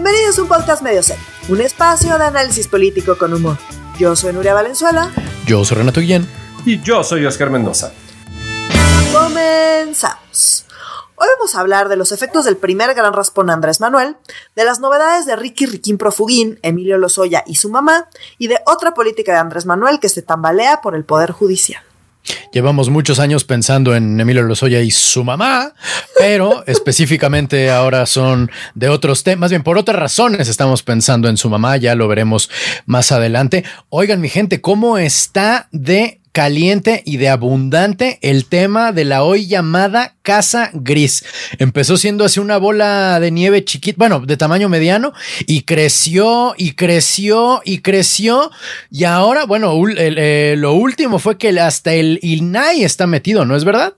Bienvenidos a un podcast medio serio, un espacio de análisis político con humor. Yo soy Nuria Valenzuela. Yo soy Renato Guillén. Y yo soy Oscar Mendoza. Comenzamos. Hoy vamos a hablar de los efectos del primer gran raspón Andrés Manuel, de las novedades de Ricky Riquín Profugín, Emilio Lozoya y su mamá, y de otra política de Andrés Manuel que se tambalea por el Poder Judicial. Llevamos muchos años pensando en Emilio Lozoya y su mamá, pero específicamente ahora son de otros temas, más bien por otras razones estamos pensando en su mamá, ya lo veremos más adelante. Oigan mi gente, ¿cómo está de caliente y de abundante el tema de la hoy llamada casa gris. Empezó siendo así una bola de nieve chiquita, bueno, de tamaño mediano, y creció y creció y creció. Y ahora, bueno, eh, lo último fue que hasta el INAI está metido, ¿no es verdad?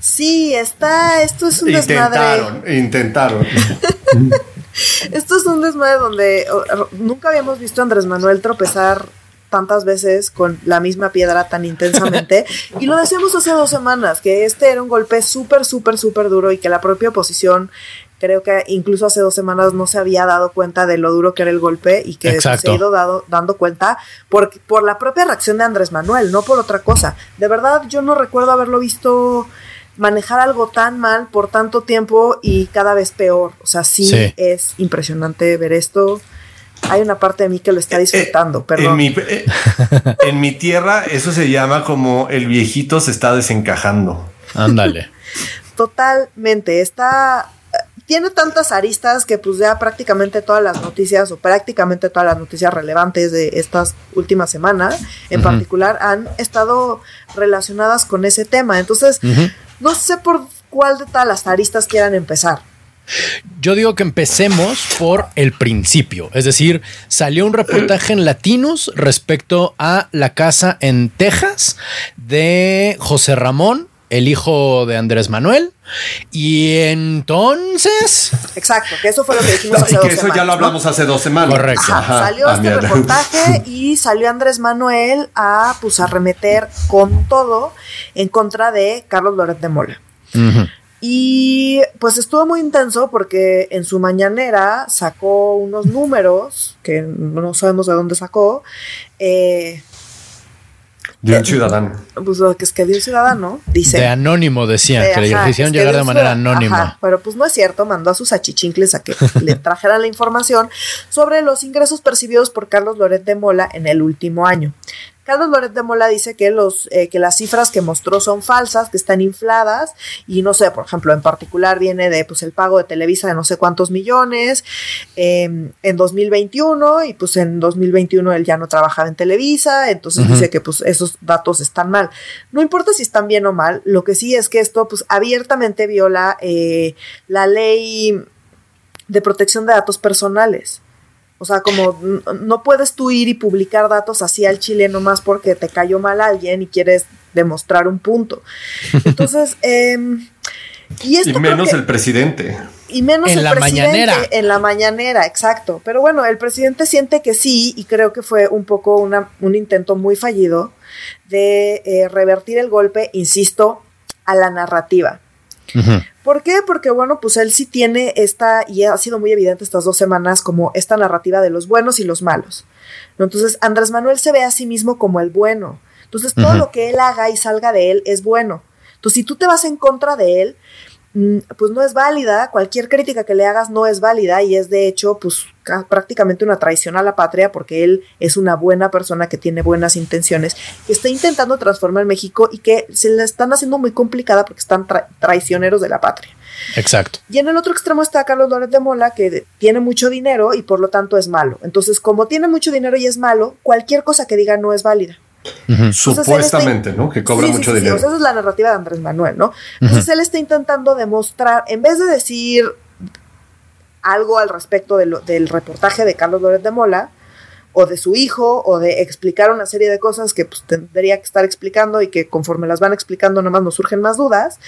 Sí, está, esto es un intentaron, desmadre. Intentaron, esto es un desmadre donde nunca habíamos visto a Andrés Manuel tropezar tantas veces con la misma piedra tan intensamente. y lo decíamos hace dos semanas, que este era un golpe súper, súper, súper duro y que la propia oposición creo que incluso hace dos semanas no se había dado cuenta de lo duro que era el golpe y que se ha ido dado, dando cuenta por, por la propia reacción de Andrés Manuel, no por otra cosa. De verdad, yo no recuerdo haberlo visto manejar algo tan mal por tanto tiempo y cada vez peor. O sea, sí. es impresionante ver esto hay una parte de mí que lo está eh, eh, disfrutando, perdón. Eh, en mi, tierra eso se llama como el viejito se está desencajando. Ándale. Totalmente. Está tiene tantas aristas que pues ya prácticamente todas las noticias o prácticamente todas las noticias relevantes de estas últimas semanas en particular han estado relacionadas con ese tema. Entonces, no sé por cuál de todas las aristas quieran empezar. Yo digo que empecemos por el principio, es decir, salió un reportaje en Latinos respecto a la casa en Texas de José Ramón, el hijo de Andrés Manuel. Y entonces. Exacto, que eso fue lo que dijimos hace y que eso ya lo hablamos hace dos semanas. Correcto. salió ah, este reportaje y salió Andrés Manuel a pues arremeter con todo en contra de Carlos Loret de Mola. Y pues estuvo muy intenso porque en su mañanera sacó unos números que no sabemos de dónde sacó. Eh, de un ciudadano. Pues que es que de un ciudadano, dice. De anónimo decía, que le hicieron llegar de manera anónima. pero pues no es cierto, mandó a sus achichincles a que le trajeran la información sobre los ingresos percibidos por Carlos Loret de Mola en el último año. Carlos Loret de Mola dice que, los, eh, que las cifras que mostró son falsas, que están infladas y no sé, por ejemplo, en particular viene de pues el pago de Televisa de no sé cuántos millones em, en 2021 y pues en 2021 él ya no trabajaba en Televisa, entonces dice que pues esos datos están mal. No importa si están bien o mal, lo que sí es que esto pues abiertamente viola eh, la ley de protección de datos personales. O sea, como no puedes tú ir y publicar datos así al chile nomás porque te cayó mal alguien y quieres demostrar un punto. Entonces, em, y, esto menos el presidente. Y menos el presidente en la mañanera, exacto. Pero bueno, el presidente siente que sí, y creo que fue un poco una, un intento muy fallido de eh, revertir el golpe, insisto, a la narrativa. ¿Por qué? Porque bueno, pues él sí tiene esta, y ha sido muy evidente estas dos semanas, como esta narrativa de los buenos y los malos. Entonces, Andrés Manuel se ve a sí mismo como el bueno. Entonces, todo lo que él haga y salga de él es bueno. Entonces, si tú te vas en contra de él, pues no es válida, cualquier crítica que le hagas no es válida y es de hecho pues prácticamente una traición a la patria porque él es una buena persona que tiene buenas intenciones, que está intentando transformar México y que se le están haciendo muy complicada porque están traicioneros de la patria. Exacto. Y en el otro extremo está Carlos Loret de Mola, que tiene mucho dinero y por lo tanto es malo. Entonces, como tiene mucho dinero y es malo, cualquier cosa que diga no es válida. Supuestamente, ¿no? Que cobra mucho dinero. esa es la narrativa de Andrés Manuel, ¿no? Entonces él está intentando demostrar, en vez de decir algo al respecto del reportaje de Carlos López de Mola, o de su hijo o de explicar una serie de cosas que pues, tendría que estar explicando y que conforme las van explicando nomás nos surgen más dudas,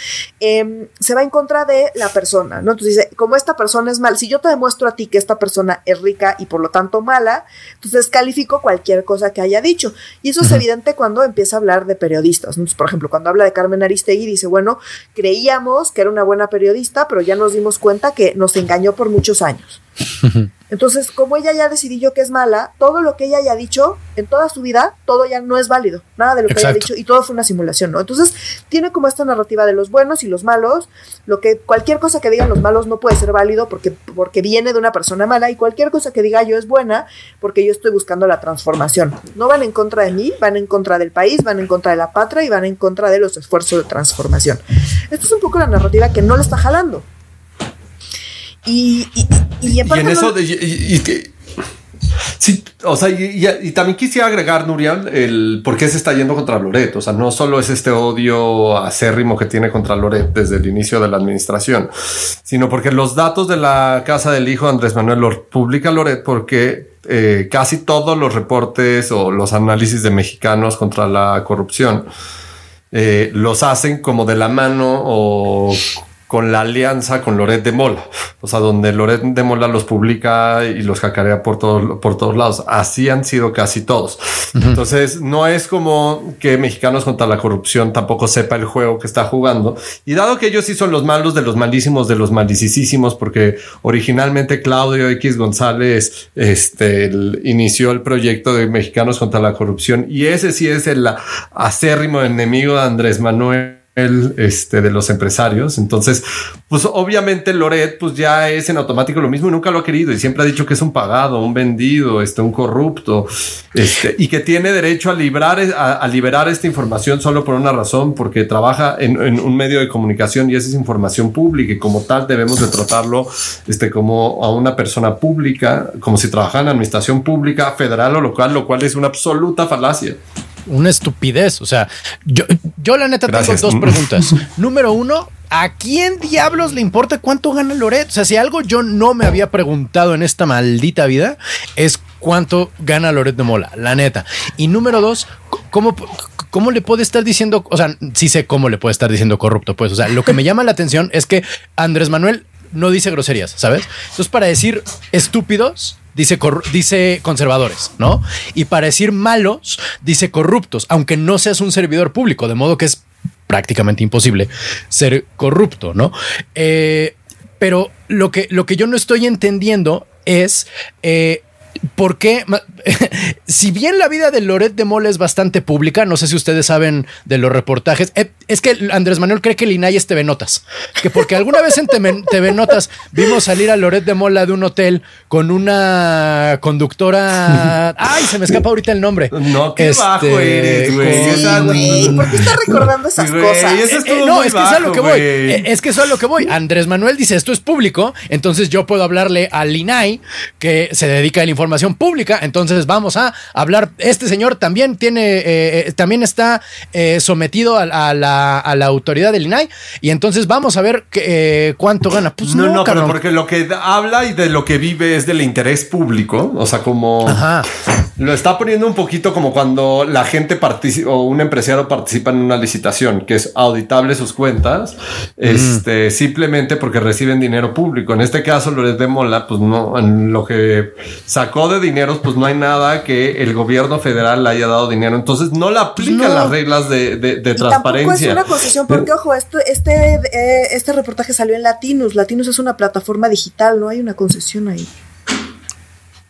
em, se va en contra de la persona, ¿no? Entonces dice, como esta persona es mal, si yo te demuestro a ti que esta persona es rica y por lo tanto mala, entonces califico cualquier cosa que haya dicho. Y eso es evidente cuando empieza a hablar de periodistas. Entonces, por ejemplo, cuando habla de Carmen Aristegui, dice, bueno, creíamos que era una buena periodista, pero ya nos dimos cuenta que nos engañó por muchos años. Entonces, como ella ya decidió que es mala, todo lo que ella haya dicho en toda su vida, todo ya no es válido. Nada de lo que haya dicho y todo fue una simulación, ¿no? Entonces, tiene como esta narrativa de los buenos y los malos. Lo que cualquier cosa que digan los malos no puede ser válido porque, porque viene de una persona mala y cualquier cosa que diga yo es buena porque yo estoy buscando la transformación. No van en contra de mí, van en contra del país, van en contra de la patria y van en contra de los esfuerzos de transformación. Esta es un poco la narrativa que no le está jalando. Y, y, en, eso, sí, o sea, y, también quisiera agregar, Nuriel, el por qué se está yendo contra Loret. O sea, no solo es este odio acérrimo que tiene contra Loret desde el inicio de la administración, sino porque los datos de la casa del hijo Andrés Manuel los publica Loret porque eh, casi todos los reportes o los análisis de mexicanos contra la corrupción eh, los hacen como de la mano o con la alianza con Loret de Mola, o sea, donde Loret de Mola los publica y los cacarea por, todo, por todos lados. Así han sido casi todos. Entonces, no es como que Mexicanos contra la corrupción tampoco sepa el juego que está jugando. Y dado que ellos sí son los malos de los malísimos de los malicisísimos, porque originalmente Claudio X González este, inició el proyecto de Mexicanos contra la corrupción y ese sí es el acérrimo enemigo de Andrés Manuel el, este, de los empresarios. Entonces, pues obviamente Loret, pues ya es en automático lo mismo y nunca lo ha querido y siempre ha dicho que es un pagado, un vendido, este, un corrupto, este, y que tiene derecho a librar, a, liberar esta información solo por una razón, porque trabaja en, un medio de comunicación y esa es información pública y como tal debemos de tratarlo, este, como a una persona pública, como si trabajara en administración pública, federal o local, lo cual es una absoluta falacia una estupidez. O sea, yo, yo la neta tengo dos preguntas. Número uno, ¿a quién diablos le importa cuánto gana Loret? O sea, si algo yo no me había preguntado en esta maldita vida es cuánto gana Loret de Mola, la neta. Y número dos, ¿cómo, cómo le puede estar diciendo? O sea, sí sé cómo le puede estar diciendo corrupto, pues. O sea, lo que me llama la atención es que Andrés Manuel no dice groserías, ¿sabes? Entonces, para decir estúpidos, dice, dice conservadores, ¿no? Y para decir malos, dice corruptos, aunque no seas un servidor público, de modo que es prácticamente imposible ser corrupto, ¿no? Eh, pero lo que, lo que yo no estoy entendiendo es eh, ¿Por qué? si bien la vida de Loret de Mola es bastante pública, no sé si ustedes saben de los reportajes, eh, es que Andrés Manuel cree que el INAI es TV Notas, que porque alguna vez en TV, Notas vimos salir a Loret de Mola de un hotel con una conductora. Ay, se me escapa ahorita el nombre. No, qué este, bajo eres, güey. ¿Por qué estás recordando esas cosas? Eh, no, es que es a lo que voy. Eh, es que es a lo que voy. Andrés Manuel dice esto es público, entonces yo puedo hablarle al INAI que se dedica a la información pública. Entonces vamos a hablar. Este señor también tiene, eh, eh, también está eh, sometido a, la, a, la, autoridad del INAI. Y entonces vamos a ver cuánto gana. Pues no, no, pero porque lo que habla y de lo que vive es del interés público. O sea, como lo está poniendo un poquito como cuando la gente participa o un empresario participa en una licitación que es auditable sus cuentas, este simplemente porque reciben dinero público. En este caso, Loret de Mola, pues no, en lo que sacó de dineros, pues no hay nada que el gobierno federal le haya dado dinero. Entonces no le aplican las reglas de, de, transparencia. es una concesión, porque ojo, esto, este, eh, este reportaje salió en Latinus. Latinus es una plataforma digital, no hay una concesión ahí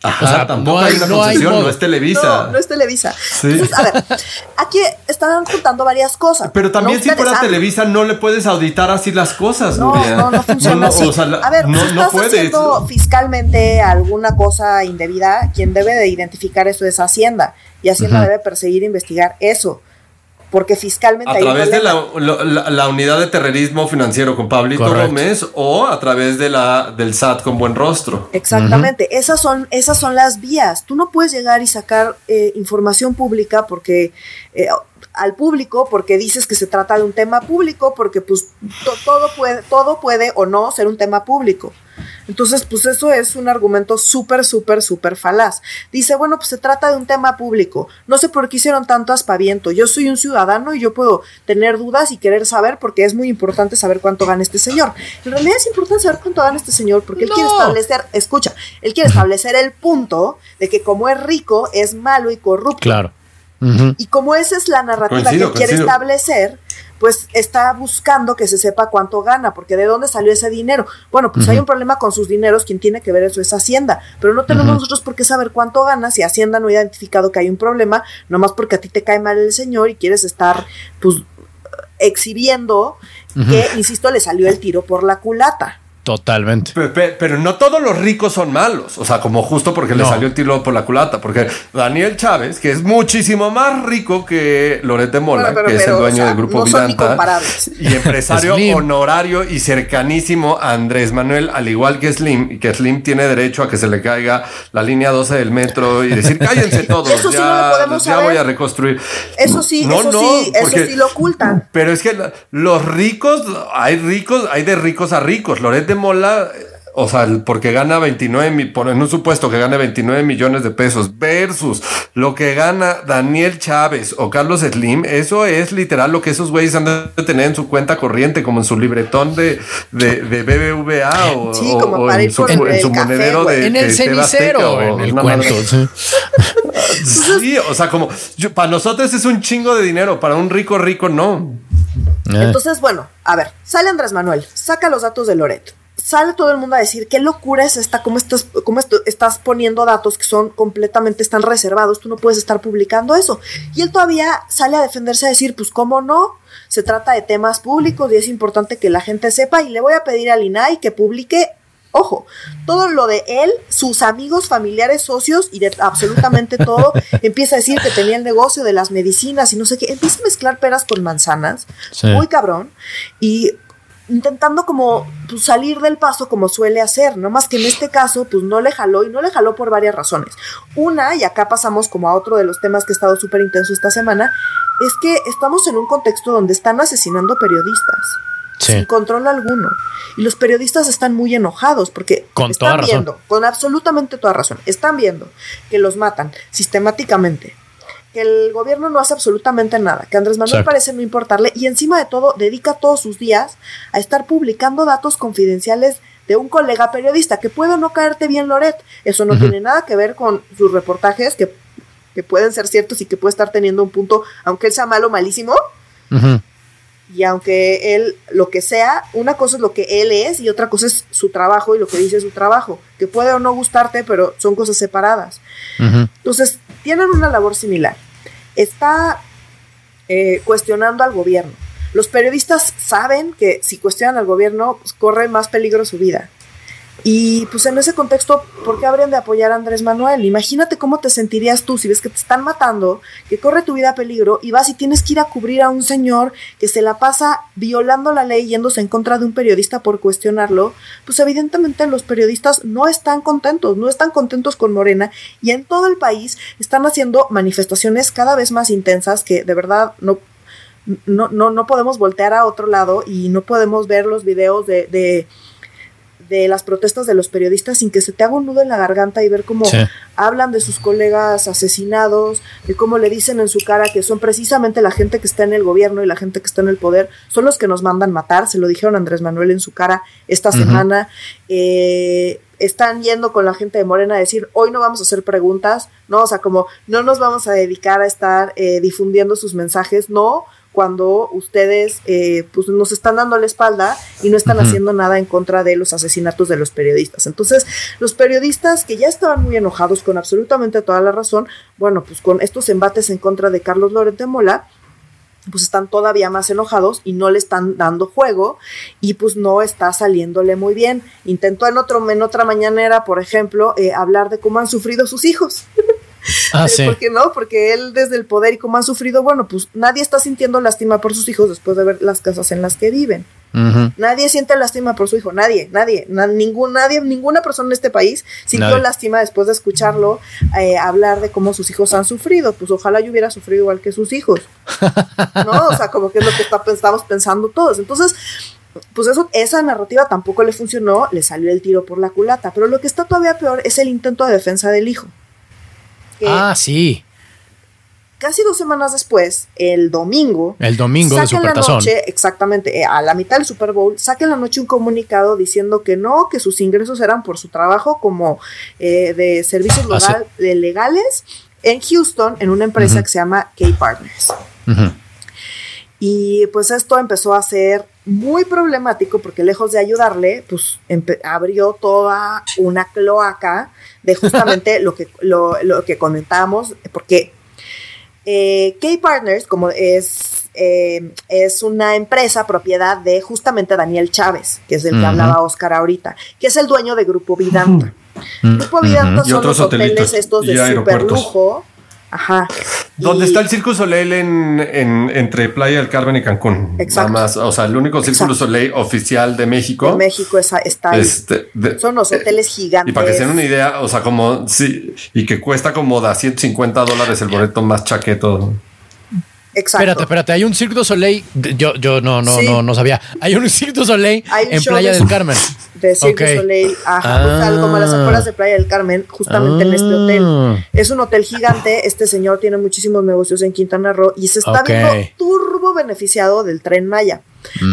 o sea, tampoco hay, una concesión, no es Televisa. No, no es Televisa. Entonces, a ver, aquí están juntando varias cosas. Pero también si fuera Televisa no le puedes auditar así las cosas. No, no, no funciona así. a ver, no, si estás haciendo fiscalmente alguna cosa indebida, quien debe de identificar eso es Hacienda. Y Hacienda debe perseguir e investigar eso porque fiscalmente... A través de la, unidad de terrorismo financiero con Pablito Gómez o a través de la, del SAT con buen rostro. Exactamente, esas, son, esas son las vías. Tú no puedes llegar y sacar eh, información pública porque... Eh, al público porque dices que se trata de un tema público porque pues todo puede todo puede o no ser un tema público entonces, pues eso es un argumento súper, súper, súper falaz. Dice, bueno, pues se trata de un tema público. No sé por qué hicieron tanto aspaviento. Yo soy un ciudadano y yo puedo tener dudas y querer saber porque es muy importante saber cuánto gana este señor. En realidad es importante saber cuánto gana este señor porque él quiere establecer, escucha, él quiere establecer el punto de que como es rico, es malo y corrupto. Claro. Y como esa es la narrativa que quiere establecer, pues está buscando que se sepa cuánto gana, porque de dónde salió ese dinero. Bueno, pues hay un problema con sus dineros, quien tiene que ver eso es Hacienda, pero no tenemos nosotros por qué saber cuánto gana si Hacienda no ha identificado que hay un problema, nomás porque a ti te cae mal el señor y quieres estar, pues, exhibiendo que, insisto, le salió el tiro por la culata. Totalmente. Pero, no todos los ricos son malos. O sea, como justo porque le salió el tiro por la culata. Porque Daniel Chávez, que es muchísimo más rico que Loret de Mola, que es el dueño del grupo Vidanta, y empresario honorario y cercanísimo a Andrés Manuel, al igual que Slim, y que Slim tiene derecho a que se le caiga la línea 12 del metro y decir, cállense todos, eso ya, ya voy a reconstruir. Eso sí, eso sí, eso sí lo ocultan. Pero es que los ricos, hay ricos, hay de ricos a ricos. Mola, o sea, porque gana 29, en un supuesto que gane 29 millones de pesos versus lo que gana Daniel Chávez o Carlos Slim, eso es literal lo que esos güeyes han de tener en su cuenta corriente, como en su libretón de, de, BBVA o, en, su, monedero de En el cenicero, en el cuento. Sí. o sea, como para nosotros es un chingo de dinero, para un rico rico no. Entonces, bueno, a ver, sale Andrés Manuel, saca los datos de Loreto sale todo el mundo a decir qué locura es esta, cómo estás, cómo estás poniendo datos que son completamente, están reservados, tú no puedes estar publicando eso. Y él todavía sale a defenderse a decir, pues cómo no, se trata de temas públicos y es importante que la gente sepa y le voy a pedir al INAI que publique Ojo, todo lo de él, sus amigos, familiares, socios y de absolutamente todo, empieza a decir que tenía el negocio de las medicinas y no sé qué, empieza a mezclar peras con manzanas, muy cabrón, y intentando como pues, salir del paso como suele hacer, no más que en este caso pues no le jaló y no le jaló por varias razones. Una, y acá pasamos como a otro de los temas que ha estado súper intenso esta semana, es que estamos en un contexto donde están asesinando periodistas. Sin control alguno. Y los periodistas están muy enojados porque están viendo, con absolutamente toda razón, están viendo que los matan sistemáticamente que el gobierno no hace absolutamente nada, que Andrés Manuel parece no importarle y encima de todo dedica todos sus días a estar publicando datos confidenciales de un colega periodista, que puede no caerte bien Loret, eso no tiene nada que ver con sus reportajes, que, pueden ser ciertos y que puede estar teniendo un punto, aunque él sea malo, malísimo, y aunque él, lo que sea, una cosa es lo que él es y otra cosa es su trabajo y lo que dice su trabajo, que puede o no gustarte, pero son cosas separadas. Entonces, tienen una labor similar. Está eh, cuestionando al gobierno. Los periodistas saben que si cuestionan al gobierno, pues, corre más peligro su vida. Y pues en ese contexto, ¿por qué habrían de apoyar a Andrés Manuel? Imagínate cómo te sentirías tú si ves que te están matando, que corre tu vida a peligro y vas y tienes que ir a cubrir a un señor que se la pasa violando la ley yéndose en contra de un periodista por cuestionarlo. Pues evidentemente los periodistas no están contentos, no están contentos con Morena y en todo el país están haciendo manifestaciones cada vez más intensas que de verdad no no, no, no podemos voltear a otro lado y no podemos ver los videos de, de de las protestas de los periodistas sin que se te haga un nudo en la garganta y ver cómo hablan de sus colegas asesinados, de cómo le dicen en su cara que son precisamente la gente que está en el gobierno y la gente que está en el poder, son los que nos mandan matar, se lo dijeron a Andrés Manuel en su cara esta semana. Eh, están yendo con la gente de Morena a decir, hoy no vamos a hacer preguntas, no, o sea, como no nos vamos a dedicar a estar eh, difundiendo sus mensajes, no, cuando ustedes eh, pues nos están dando la espalda y no están haciendo nada en contra de los asesinatos de los periodistas. Entonces, los periodistas que ya estaban muy enojados con absolutamente toda la razón, bueno, pues con estos embates en contra de Carlos Loret de Mola, pues están todavía más enojados y no le están dando juego y pues no está saliéndole muy bien. Intentó en, otro, en otra mañanera, por ejemplo, eh, hablar de cómo han sufrido sus hijos. Ah, sí. ¿Por qué no? Porque él desde el poder y como ha sufrido, bueno, pues nadie está sintiendo lástima por sus hijos después de ver las casas en las que viven. Nadie siente lástima por su hijo, nadie, nadie, ningún, nadie, ninguna persona en este país sintió lástima después de escucharlo eh, hablar de cómo sus hijos han sufrido. Pues ojalá yo hubiera sufrido igual que sus hijos. ¿No? O sea, como que es lo que estamos pensando todos. Entonces, pues eso, esa narrativa tampoco le funcionó, le salió el tiro por la culata. Pero lo que está todavía peor es el intento de defensa del hijo ah, sí. Casi dos semanas después, el domingo. El domingo de la noche, exactamente, eh, a la mitad del Super Bowl, saca en la noche un comunicado diciendo que no, que sus ingresos eran por su trabajo como eh, de servicios ah, legales en Houston, en una empresa que se llama K Partners. Y pues esto empezó a ser muy problemático porque lejos de ayudarle, pues abrió toda una cloaca de justamente lo que, lo, lo que comentábamos, porque eh, K-Partners, como es, eh, es una empresa propiedad de justamente Daniel Chávez, que es del que hablaba Oscar ahorita, que es el dueño de Grupo Vidanta. Grupo Vidanta son los hoteles estos de super lujo Ajá. ¿Dónde está el Circo Soleil en, entre Playa del Carmen y Cancún? Exacto. Nada más, o sea, el único Circo Soleil oficial de México. De México está ahí. Este, Son los hoteles gigantes. Y para que se den una idea, o sea, como sí, y que cuesta como da 150 dólares el boleto más chaqueto. Exacto. Espérate, espérate, hay un Cirque du Soleil, yo, yo no, no, no, no sabía. Hay un Cirque du Soleil en Playa del Carmen. De Cirque du Soleil, ajá, ah. como a las afueras de Playa del Carmen, justamente en este ah. hotel. Es un hotel gigante, este señor tiene muchísimos negocios en Quintana Roo y se está viendo turbo beneficiado del tren Maya.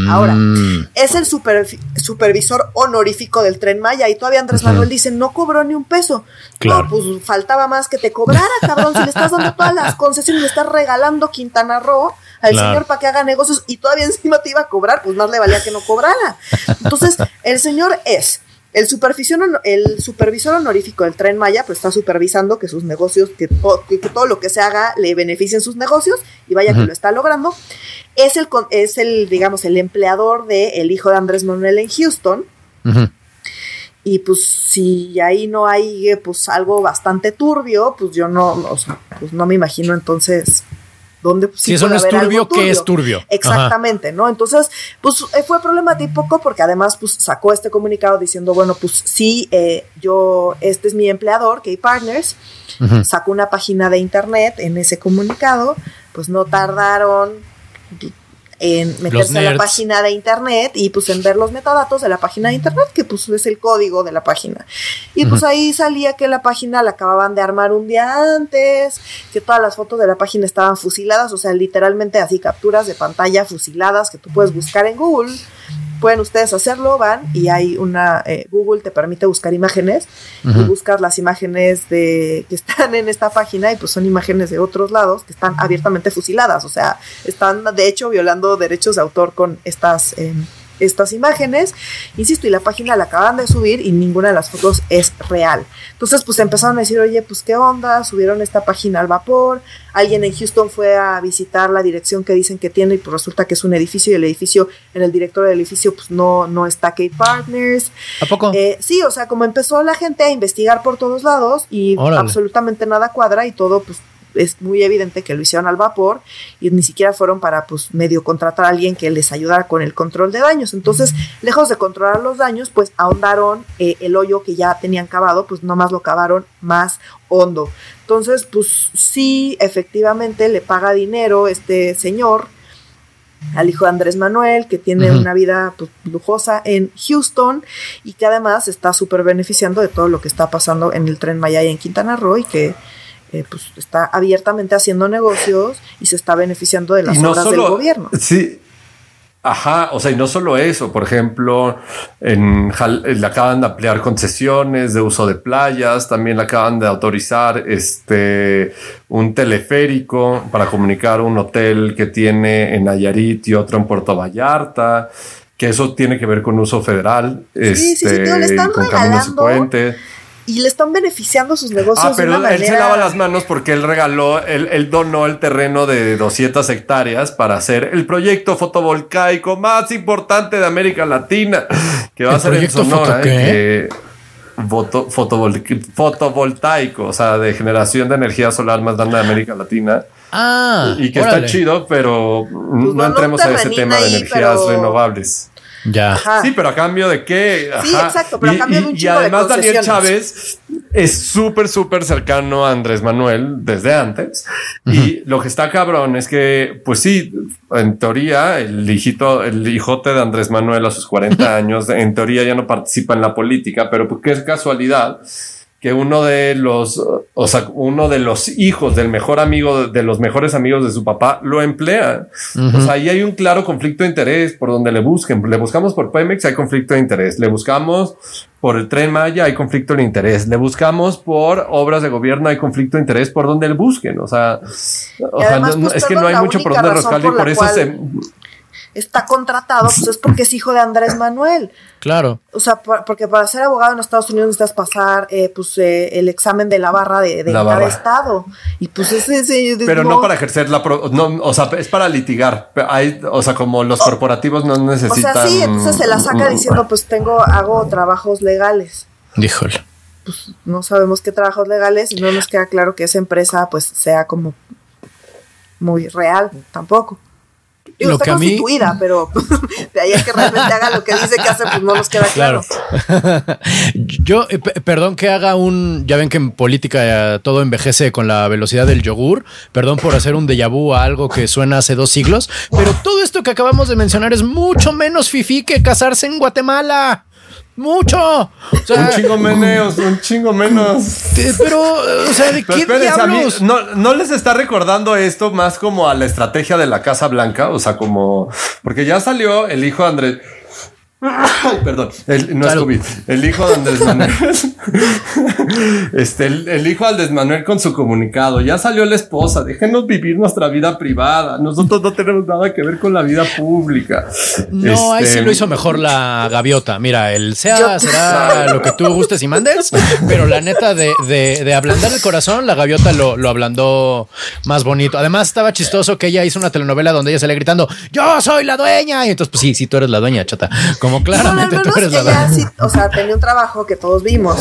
Ahora, mm. es el supervisor honorífico del tren Maya y todavía Andrés Manuel dice, no cobró ni un peso. Claro. No, pues faltaba más que te cobrara, cabrón. si le estás dando todas las concesiones, le estás regalando Quintana Roo al señor para que haga negocios y todavía encima te iba a cobrar, pues más le valía que no cobrara. Entonces, el señor es el, el supervisor honorífico del Tren Maya pues está supervisando que sus negocios, que, todo lo que se haga le beneficie en sus negocios y vaya que lo está logrando. Es el, es el, digamos, el empleador del el hijo de Andrés Manuel en Houston. Y pues si ahí no hay pues algo bastante turbio, pues yo no, pues no me imagino entonces donde si eso no es turbio, ¿qué es turbio? Exactamente, ¿no? Entonces, pues eh, fue problemático porque además pues sacó este comunicado diciendo, bueno, pues sí, eh, yo, este es mi empleador, K-Partners, sacó una página de internet en ese comunicado, pues no tardaron en meterse a la página de internet y pues en ver los metadatos de la página de internet, que pues es el código de la página. Y pues ahí salía que la página la acababan de armar un día antes, que todas las fotos de la página estaban fusiladas, o sea, literalmente así capturas de pantalla fusiladas que tú puedes buscar en Google pueden ustedes hacerlo, van y hay una, eh, Google te permite buscar imágenes y buscar las imágenes de que están en esta página y pues son imágenes de otros lados que están abiertamente fusiladas, o sea, están de hecho violando derechos de autor con estas... Em, estas imágenes, insisto, y la página la acaban de subir y ninguna de las fotos es real. Entonces, pues empezaron a decir, oye, pues qué onda, subieron esta página al vapor, alguien en Houston fue a visitar la dirección que dicen que tiene y pues resulta que es un edificio y el edificio, en el director del edificio, pues no, no está Kate Partners. ¿A poco? Eh, sí, o sea, como empezó la gente a investigar por todos lados y absolutamente nada cuadra y todo, pues es muy evidente que lo hicieron al vapor y ni siquiera fueron para pues medio contratar a alguien que les ayudara con el control de daños. Entonces, lejos de controlar los daños, pues ahondaron eh, el hoyo que ya tenían cavado, pues nomás lo cavaron más hondo. Entonces, pues sí, efectivamente le paga dinero este señor al hijo de Andrés Manuel, que tiene una vida pues, lujosa en Houston y que además está súper beneficiando de todo lo que está pasando en el tren Maya y en Quintana Roo y que eh, pues está abiertamente haciendo negocios y se está beneficiando de las obras del gobierno. Sí. Ajá, o sea, y no solo eso, por ejemplo, en, le acaban de ampliar concesiones de uso de playas, también le acaban de autorizar este un teleférico para comunicar un hotel que tiene en Nayarit y otro en Puerto Vallarta, que eso tiene que ver con uso federal, sí, sí, sí, le este, están con regalando, y le están beneficiando sus negocios. Ah, pero él se lava las manos porque él regaló, él, donó el terreno de 200 hectáreas para hacer el proyecto fotovoltaico más importante de América Latina, que va a ser en Sonora. ¿eh? fotovoltaico, o sea, de generación de energía solar más grande de América Latina. Ah, y que está chido, pero pues no entremos a ese tema de energías renovables. Ya. Sí, pero a cambio de qué. Sí, exacto, pero a cambio de un Y además Daniel Chávez es súper, súper cercano a Andrés Manuel desde antes. Y lo que está cabrón es que, pues sí, en teoría, el hijito, el hijote de Andrés Manuel a sus 40 años, en teoría ya no participa en la política, pero pues qué casualidad que uno de los, o sea, uno de los hijos del mejor amigo, de los mejores amigos de su papá, lo emplea. O sea, ahí hay un claro conflicto de interés por donde le busquen. Le buscamos por Pemex, hay conflicto de interés. Le buscamos por el tren Maya, hay conflicto de interés. Le buscamos por obras de gobierno, hay conflicto de interés por donde le busquen. O sea, pues, es que no hay mucho por donde rascar y por eso se está contratado, pues es porque es hijo de Andrés Manuel. Claro. O sea, porque para ser abogado en Estados Unidos necesitas pasar eh, pues, eh, el examen de la barra de, cada estado. Y pues ese... ese Pero no para ejercer la... no, o sea, es para litigar. Hay, o sea, como los corporativos no necesitan... O sea, sí, entonces se la saca diciendo, pues tengo, hago trabajos legales. Díjole. Pues no sabemos qué trabajos legales y no nos queda claro que esa empresa pues sea como muy real tampoco lo está que constituida, a mí... pero de ahí a que realmente haga lo que dice que hace, pues no nos queda claro. Yo, eh, perdón que haga un. Ya ven que en política eh, todo envejece con la velocidad del yogur. Perdón por hacer un déjà vu a algo que suena hace dos siglos. Pero todo esto que acabamos de mencionar es mucho menos fifí que casarse en Guatemala mucho. un chingo menos, un chingo menos. Pero, o sea, ¿de qué diablos? no, no les está recordando esto más como a la estrategia de la Casa Blanca, o sea, como porque ya salió el hijo de Andrés perdón, el, no es COVID. El hijo de Andrés Manuel. este, el, hijo de Andrés Manuel con su comunicado. Ya salió la esposa. Déjenos vivir nuestra vida privada. Nosotros no tenemos nada que ver con la vida pública. No, ahí sí este, lo hizo mejor la gaviota. Mira, el sea será lo que tú gustes y mandes, pero la neta de, de, ablandar el corazón, la gaviota lo, lo ablandó más bonito. Además, estaba chistoso que ella hizo una telenovela donde ella sale gritando: Yo soy la dueña. Y entonces, pues sí, sí, tú eres la dueña, chata como claramente no, no, tú eres ella sí, o sea, tenía un trabajo que todos vimos.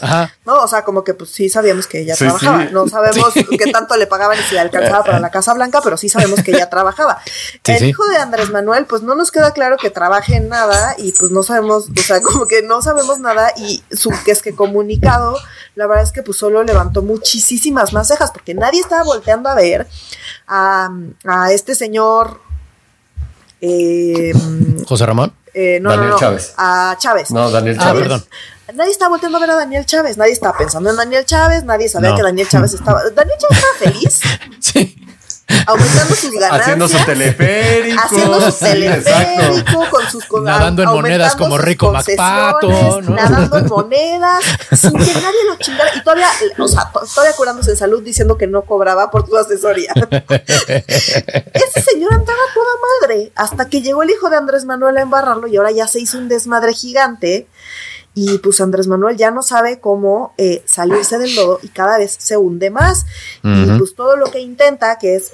Ajá. No, o sea, como que pues sí sabíamos que ella trabajaba. No sabemos qué tanto le pagaban y si le alcanzaba para la Casa Blanca, pero sí sabemos que ella trabajaba. el hijo de Andrés Manuel, pues no nos queda claro que trabaje en nada y pues no sabemos, o sea, como que no sabemos nada y su que es que comunicado, la verdad es que pues solo levantó muchísimas más cejas porque nadie estaba volteando a ver a, a este señor eh, José Ramón. Eh, no, Daniel no, Chávez. A Chávez. No, Daniel Chávez. Ah, perdón. Nadie está volteando a ver a Daniel Chávez, nadie estaba pensando en Daniel Chávez, nadie sabía que Daniel Chávez estaba. ¿Daniel Chávez estaba feliz? Sí aumentando sus ganancias. Haciendo su teleférico. Haciendo su teleférico con sus Nadando en monedas como Rico Macpato. Nadando en monedas, sin que nadie lo chingara. Y todavía, o sea, todavía curándose en salud diciendo que no cobraba por tu asesoría. Ese señor andaba toda madre hasta que llegó el hijo de Andrés Manuel a embarrarlo y ahora ya se hizo un desmadre gigante. Y pues Andrés Manuel ya no sabe cómo eh, salirse del lodo y cada vez se hunde más. Y pues todo lo que intenta, que es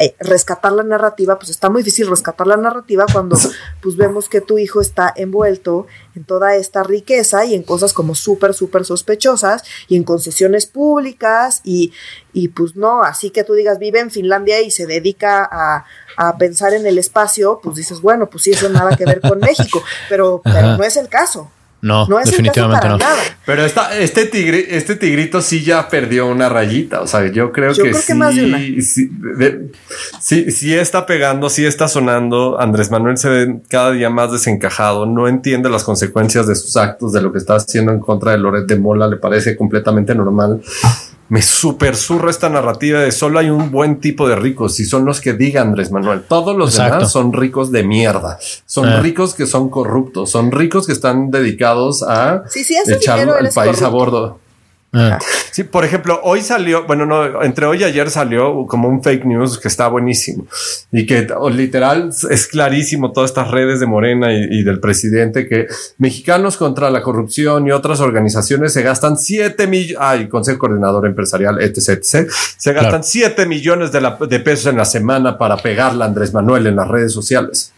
eh, rescatar la narrativa, pues está muy difícil rescatar la narrativa cuando pues vemos que tu hijo está envuelto en toda esta riqueza y en cosas como súper, súper sospechosas y en concesiones públicas y, y pues no, así que tú digas vive en Finlandia y se dedica a, a pensar en el espacio, pues dices, bueno, pues sí, eso nada que ver con México, pero, pero no es el caso. No, definitivamente no. Pero esta, este tigre, este tigrito sí ya perdió una rayita. O sea, yo creo que, sí, sí, sí, está pegando, sí está sonando. Andrés Manuel se ve cada día más desencajado. No entiende las consecuencias de sus actos, de lo que está haciendo en contra de Loret de Mola. Le parece completamente normal me super surra esta narrativa de solo hay un buen tipo de ricos y son los que diga Andrés Manuel. Todos los demás son ricos de mierda. Son ah. ricos que son corruptos. Son ricos que están dedicados a echar al país a bordo. Ah. Sí, por ejemplo, hoy salió, bueno, no, entre hoy y ayer salió como un fake news que está buenísimo y que literal es clarísimo todas estas redes de Morena y, del presidente que mexicanos contra la corrupción y otras organizaciones se gastan 7 millones, ay, Consejo Coordinador Empresarial, etc, etc, se gastan 7 millones de, de pesos en la semana para pegarle a Andrés Manuel en las redes sociales.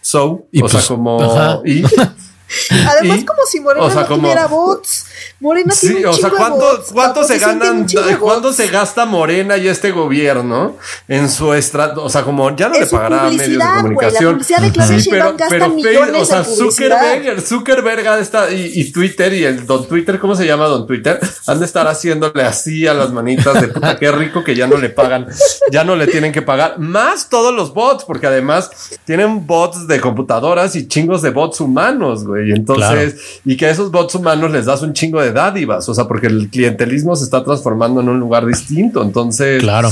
So, o sea, pues, como, y, Además, como si Morena no tuviera bots. Morena sí, tiene un o sea, ¿cuánto, cuánto se ganan, cuánto se gasta Morena y este gobierno en su estrato? O sea, como ya no le pagará a medios de comunicación. sí, pero, pero o sea, Zuckerberg, Zuckerberg está, y, y, Twitter y el Don Twitter, ¿cómo se llama Don Twitter? Han de estar haciéndole así a las manitas de puta, qué rico que ya no le pagan, ya no le tienen que pagar. Más todos los bots, porque además tienen bots de computadoras y chingos de bots humanos, güey. Güey. Entonces, y que a esos bots humanos les das un chingo de dádivas, o sea, porque el clientelismo se está transformando en un lugar distinto. Entonces, claro.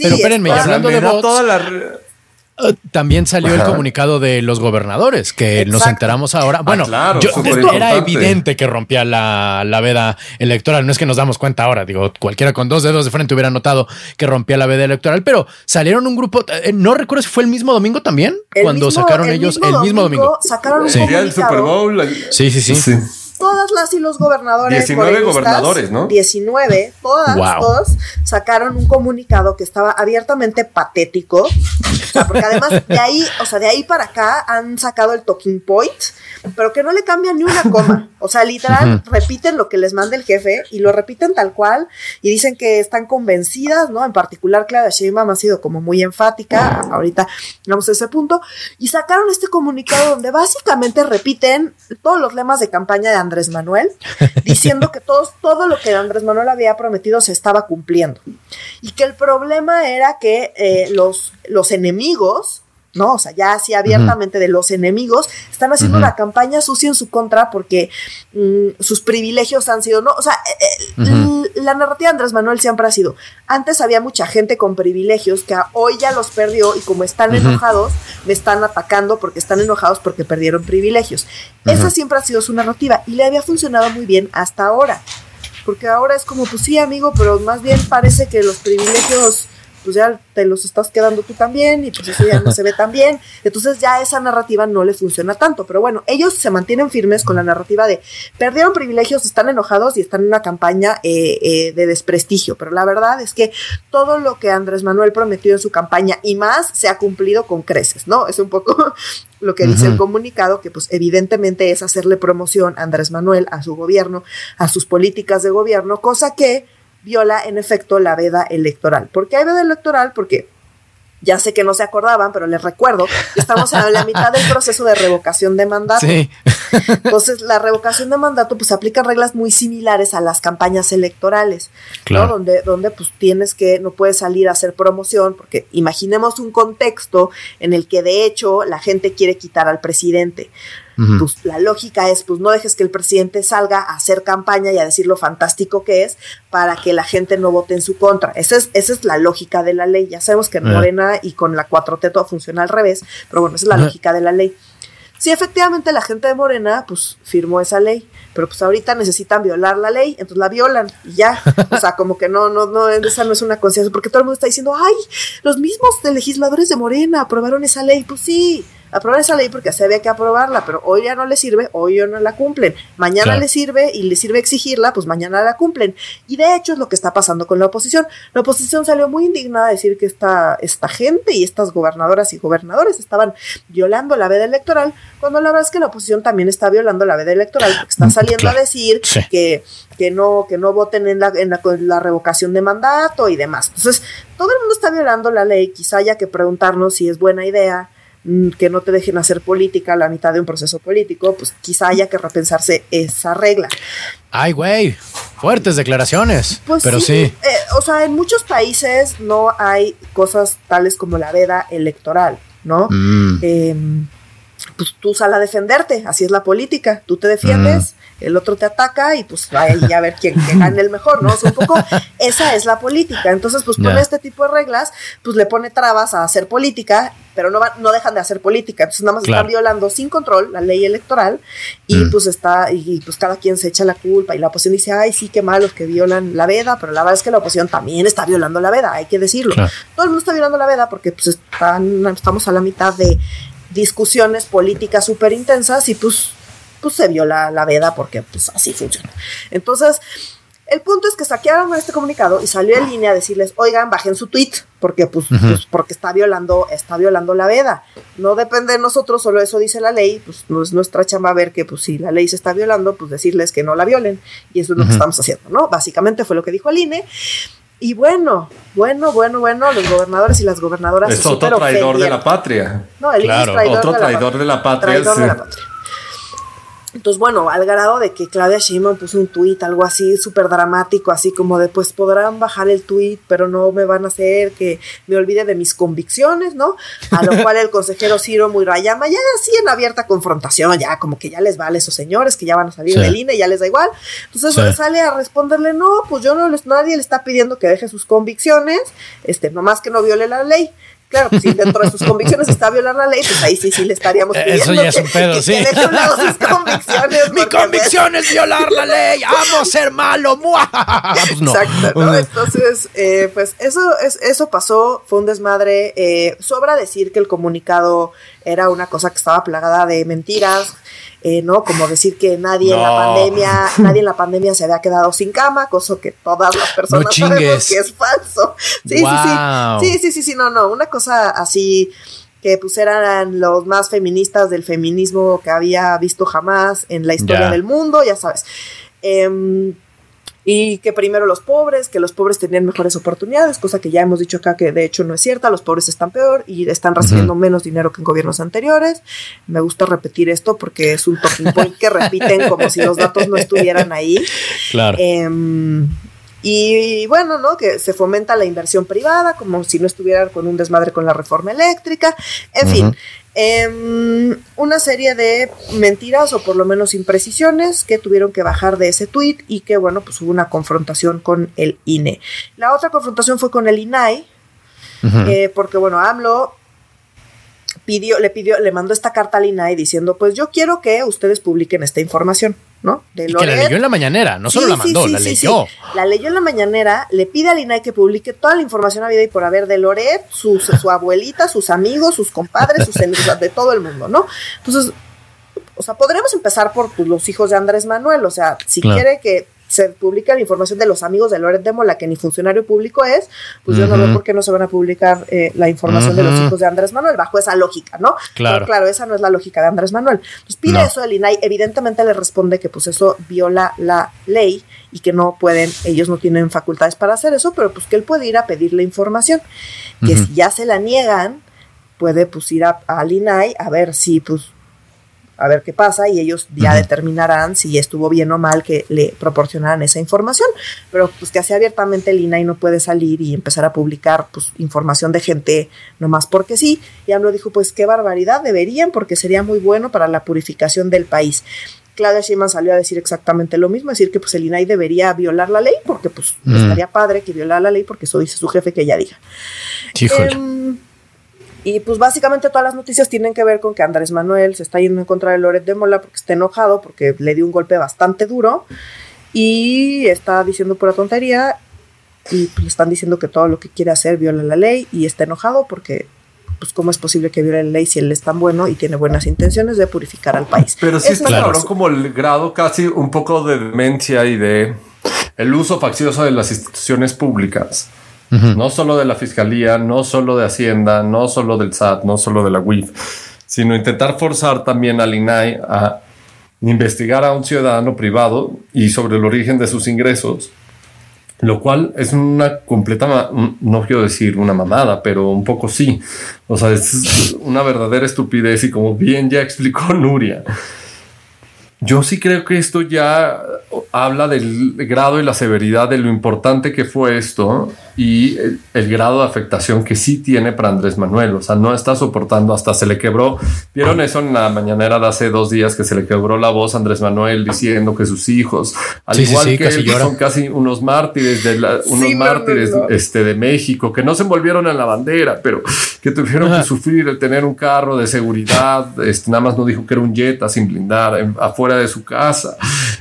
Pero espérenme, hablando de bots, toda la Uh, también salió el comunicado de los gobernadores que nos enteramos ahora. Ah, bueno, era evidente que rompía la, veda electoral. No es que nos damos cuenta ahora. Digo, cualquiera con dos dedos de frente hubiera notado que rompía la veda electoral, pero salieron un grupo. Eh, no recuerdo si fue el mismo domingo también cuando sacaron ellos el mismo domingo. Sacaron un El Super Bowl. sí, sí. sí las y los gobernadores. 19 gobernadores, ¿no? 19, todas, todos sacaron un comunicado que estaba abiertamente patético. O sea, porque además de ahí, o sea, de ahí para acá han sacado el talking point pero que no le cambian ni una coma. O sea, literal, repiten lo que les manda el jefe y lo repiten tal cual y dicen que están convencidas, ¿no? En particular, Claudia Sheinbaum ha sido como muy enfática, ahorita vamos a ese punto, y sacaron este comunicado donde básicamente repiten todos los lemas de campaña de Andrés Manuel, diciendo que todos, todo lo que Andrés Manuel había prometido se estaba cumpliendo. Y que el problema era que eh, los, los enemigos, ¿no? O sea, ya así abiertamente de los enemigos, están haciendo una campaña sucia en su contra porque mm, sus privilegios han sido, ¿no? O sea, eh, eh, la narrativa de Andrés Manuel siempre ha sido, antes había mucha gente con privilegios que hoy ya los perdió y como están enojados, me están atacando porque están enojados porque perdieron privilegios. Esa siempre ha sido su narrativa y le había funcionado muy bien hasta ahora. Porque ahora es como, pues sí, amigo, pero más bien parece que los privilegios pues ya te los estás quedando tú también y pues eso ya no se ve tan bien. Entonces ya esa narrativa no le funciona tanto. Pero bueno, ellos se mantienen firmes con la narrativa de perdieron privilegios, están enojados y están en una campaña eh, eh, de desprestigio. Pero la verdad es que todo lo que Andrés Manuel prometió en su campaña y más se ha cumplido con creces, ¿no? Es un poco lo que dice el comunicado, que pues evidentemente es hacerle promoción a Andrés Manuel, a su gobierno, a sus políticas de gobierno, cosa que viola en efecto la veda electoral. ¿Por qué hay veda electoral? Porque ya sé que no se acordaban, pero les recuerdo, estamos en la mitad del proceso de revocación de mandato. Entonces, la revocación de mandato, pues aplica reglas muy similares a las campañas electorales, ¿no? Donde, donde pues tienes que, no puedes salir a hacer promoción, porque imaginemos un contexto en el que de hecho la gente quiere quitar al presidente. Pues la lógica es, pues no dejes que el presidente salga a hacer campaña y a decir lo fantástico que es para que la gente no vote en su contra. Esa es, esa es la lógica de la ley. Ya sabemos que en Morena y con la 4T todo funciona al revés, pero bueno, esa es la lógica de la ley. Sí, efectivamente la gente de Morena pues firmó esa ley, pero pues ahorita necesitan violar la ley, entonces la violan y ya. O sea, como que no, no, no, esa no es una conciencia, porque todo el mundo está diciendo, ay, los mismos legisladores de Morena aprobaron esa ley. Pues sí, aprobar esa ley porque se había que aprobarla, pero hoy ya no le sirve, hoy ya no la cumplen. Mañana le sirve y le sirve exigirla, pues mañana la cumplen. Y de hecho es lo que está pasando con la oposición. La oposición salió muy indignada a decir que esta, esta gente y estas gobernadoras y gobernadores estaban violando la veda electoral, cuando la verdad es que la oposición también está violando la veda electoral, porque está mm, saliendo a decir que, que no, que no voten en la, en la, la revocación de mandato y demás. Entonces, todo el mundo está violando la ley, quizá haya que preguntarnos si es buena idea que no te dejen hacer política a la mitad de un proceso político, pues quizá haya que repensarse esa regla. Ay, güey, fuertes declaraciones. Pues pero sí. Eh, o sea, en muchos países no hay cosas tales como la veda electoral, ¿no? Mm. Em, pues tú sal a defenderte, así es la política, tú te defiendes, mm. el otro te ataca y pues vaya a ver quién, gane el mejor, ¿no? un poco esa es la política, entonces pues pone este tipo de reglas, pues le pone trabas a hacer política, pero no, no dejan de hacer política, entonces nada más están violando sin control la ley electoral y mm. pues está, y pues cada quien se echa la culpa y la oposición dice, ay sí, qué malos que violan la veda, pero la verdad es que la oposición también está violando la veda, hay que decirlo. Todo el mundo está violando la veda porque pues están, estamos a la mitad de discusiones políticas súper intensas y pues, pues se vio la, veda porque pues así funciona. Entonces, el punto es que saquearon este comunicado y salió en línea a decirles, oigan, bajen su tweet, porque pues, pues, porque está violando, está violando la veda. No depende de nosotros, solo eso dice la ley, pues no es nuestra chamba ver que pues si la ley se está violando, pues decirles que no la violen. Y eso es lo que estamos haciendo, ¿no? Básicamente fue lo que dijo el INE. Y bueno, bueno, bueno, bueno, los gobernadores y las gobernadoras. Es otro traidor de la patria. No, el claro. traidor otro traidor de la patria. Traidor de la patria. Entonces, bueno, al grado de que Claudia Sheinbaum puso un tuit, algo así súper dramático, así como de, pues podrán bajar el tuit, pero no me van a hacer que me olvide de mis convicciones, ¿no? A lo cual el consejero Ciro Rayama ya así en abierta confrontación, ya como que ya les vale esos señores, que ya van a salir del INE, ya les da igual. Entonces sale a responderle, no, pues yo no les, nadie le está pidiendo que deje sus convicciones, este, nomás que no viole la ley. Claro, pues si dentro de sus convicciones está violar la ley, pues ahí sí, sí le estaríamos pidiendo. Eso ya es un pedo, sí. sus convicciones. Mi convicción es violar la ley. Amo ser malo. Pues Exacto, ¿no? Entonces, eh, pues eso, es, eso pasó, fue un desmadre. Eh, sobra decir que el comunicado era una cosa que estaba plagada de mentiras. Eh, ¿no? Como decir que nadie en la pandemia, nadie en la pandemia se había quedado sin cama, cosa que todas las personas sabemos que es falso. Sí, sí, sí. Sí, sí, sí, sí, no, no, una cosa así que pues eran los más feministas del feminismo que había visto jamás en la historia del mundo, ya sabes. Eh, y que primero los pobres, que los pobres tenían mejores oportunidades, cosa que ya hemos dicho acá que de hecho no es cierta, los pobres están peor y están recibiendo menos dinero que en gobiernos anteriores. Me gusta repetir esto porque es un talking point que repiten como si los datos no estuvieran ahí. Claro. Em, y, bueno, ¿no? Que se fomenta la inversión privada, como si no estuvieran con un desmadre con la reforma eléctrica. En fin, Em, una serie de mentiras o por lo menos imprecisiones que tuvieron que bajar de ese tweet y que bueno, pues hubo una confrontación con el INE. La otra confrontación fue con el INAI, eh, porque bueno, AMLO pidió, le pidió, le mandó esta carta al INAI diciendo, pues yo quiero que ustedes publiquen esta información. ¿No? De y que la leyó en la mañanera, no solo la mandó, la leyó. La leyó en la mañanera, le pide al INAI que publique toda la información a vida y por haber de Loret, su, su abuelita, sus amigos, sus compadres, sus de todo el mundo, ¿no? Entonces, o sea, podremos empezar por pues, los hijos de Andrés Manuel, o sea, si quiere que se publica la información de los amigos de Loret de Mola, que ni funcionario público es, pues yo no veo por qué no se van a publicar eh, la información de los hijos de Andrés Manuel, bajo esa lógica, ¿no? Claro. Pero claro, esa no es la lógica de Andrés Manuel. Pues pide eso el INAI, evidentemente le responde que pues eso viola la ley y que no pueden, ellos no tienen facultades para hacer eso, pero pues que él puede ir a pedir la información, que si ya se la niegan, puede pues ir al INAI a ver si pues a ver qué pasa y ellos ya determinarán si estuvo bien o mal que le proporcionaran esa información. Pero pues que así abiertamente el INAI no puede salir y empezar a publicar pues información de gente nomás porque sí. Y AMLO dijo pues qué barbaridad, deberían porque sería muy bueno para la purificación del país. Claudia Sheinbaum salió a decir exactamente lo mismo, decir que pues el INAI debería violar la ley porque pues estaría padre que violara la ley porque eso dice su jefe que ella diga. Em, y pues básicamente todas las noticias tienen que ver con que Andrés Manuel se está yendo en contra de Loret de Mola porque está enojado, porque le dio un golpe bastante duro y está diciendo pura tontería y pues, le están diciendo que todo lo que quiere hacer viola la ley y está enojado porque pues cómo es posible que viole la ley si él es tan bueno y tiene buenas intenciones de purificar al país. Pero sí está claro como el grado casi un poco de demencia y de el uso faccioso de las instituciones públicas no solo de la Fiscalía, no solo de Hacienda, no solo del SAT, no solo de la UIF, sino intentar forzar también al INAI a investigar a un ciudadano privado y sobre el origen de sus ingresos, lo cual es una completa, no quiero decir una mamada, pero un poco sí. O sea, es una verdadera estupidez y como bien ya explicó Nuria. Yo sí creo que esto ya habla del grado y la severidad de lo importante que fue esto y el, grado de afectación que sí tiene para Andrés Manuel. O sea, no está soportando, hasta se le quebró. ¿Vieron eso en la mañanera de hace dos días que se le quebró la voz a Andrés Manuel diciendo que sus hijos, al igual que él, son casi unos mártires de unos mártires Este, de México, que no se envolvieron en la bandera, pero que tuvieron que sufrir el tener un carro de seguridad. Este, nada más no dijo que era un Jetta sin blindar afuera de su casa.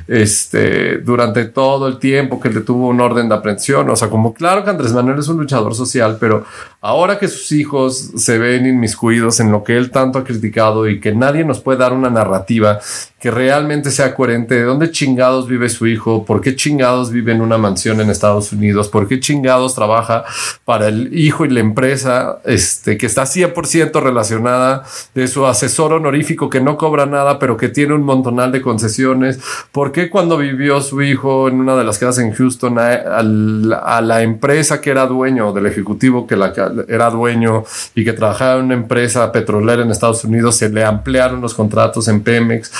Este, durante todo el tiempo que le tuvo un orden de aprehensión. O sea, como claro que Andrés Manuel es un luchador social, pero ahora que sus hijos se ven inmiscuidos en lo que él tanto ha criticado y que nadie nos puede dar una narrativa que realmente sea coherente de dónde chingados vive su hijo, por qué chingados vive en una mansión en Estados Unidos, por qué chingados trabaja para el hijo y la empresa este, que está 100% relacionada de su asesor honorífico que no cobra nada, pero que tiene un montonal de concesiones, por qué cuando vivió su hijo en una de las casas en Houston a, la empresa que era dueño del ejecutivo que la, era dueño y que trabajaba en una empresa petrolera en Estados Unidos, se le ampliaron los contratos en Pemex.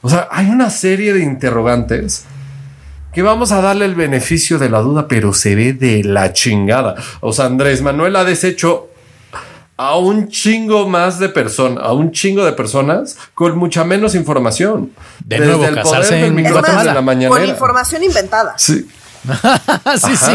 O sea, hay una serie de interrogantes que vamos a darle el beneficio de la duda, pero se ve de la chingada. O sea, Andrés Manuel ha deshecho a un chingo más de personas, a un chingo de personas con mucha menos información. De nuevo, casarse en Guatemala. La con información inventada. Sí. sí, sí.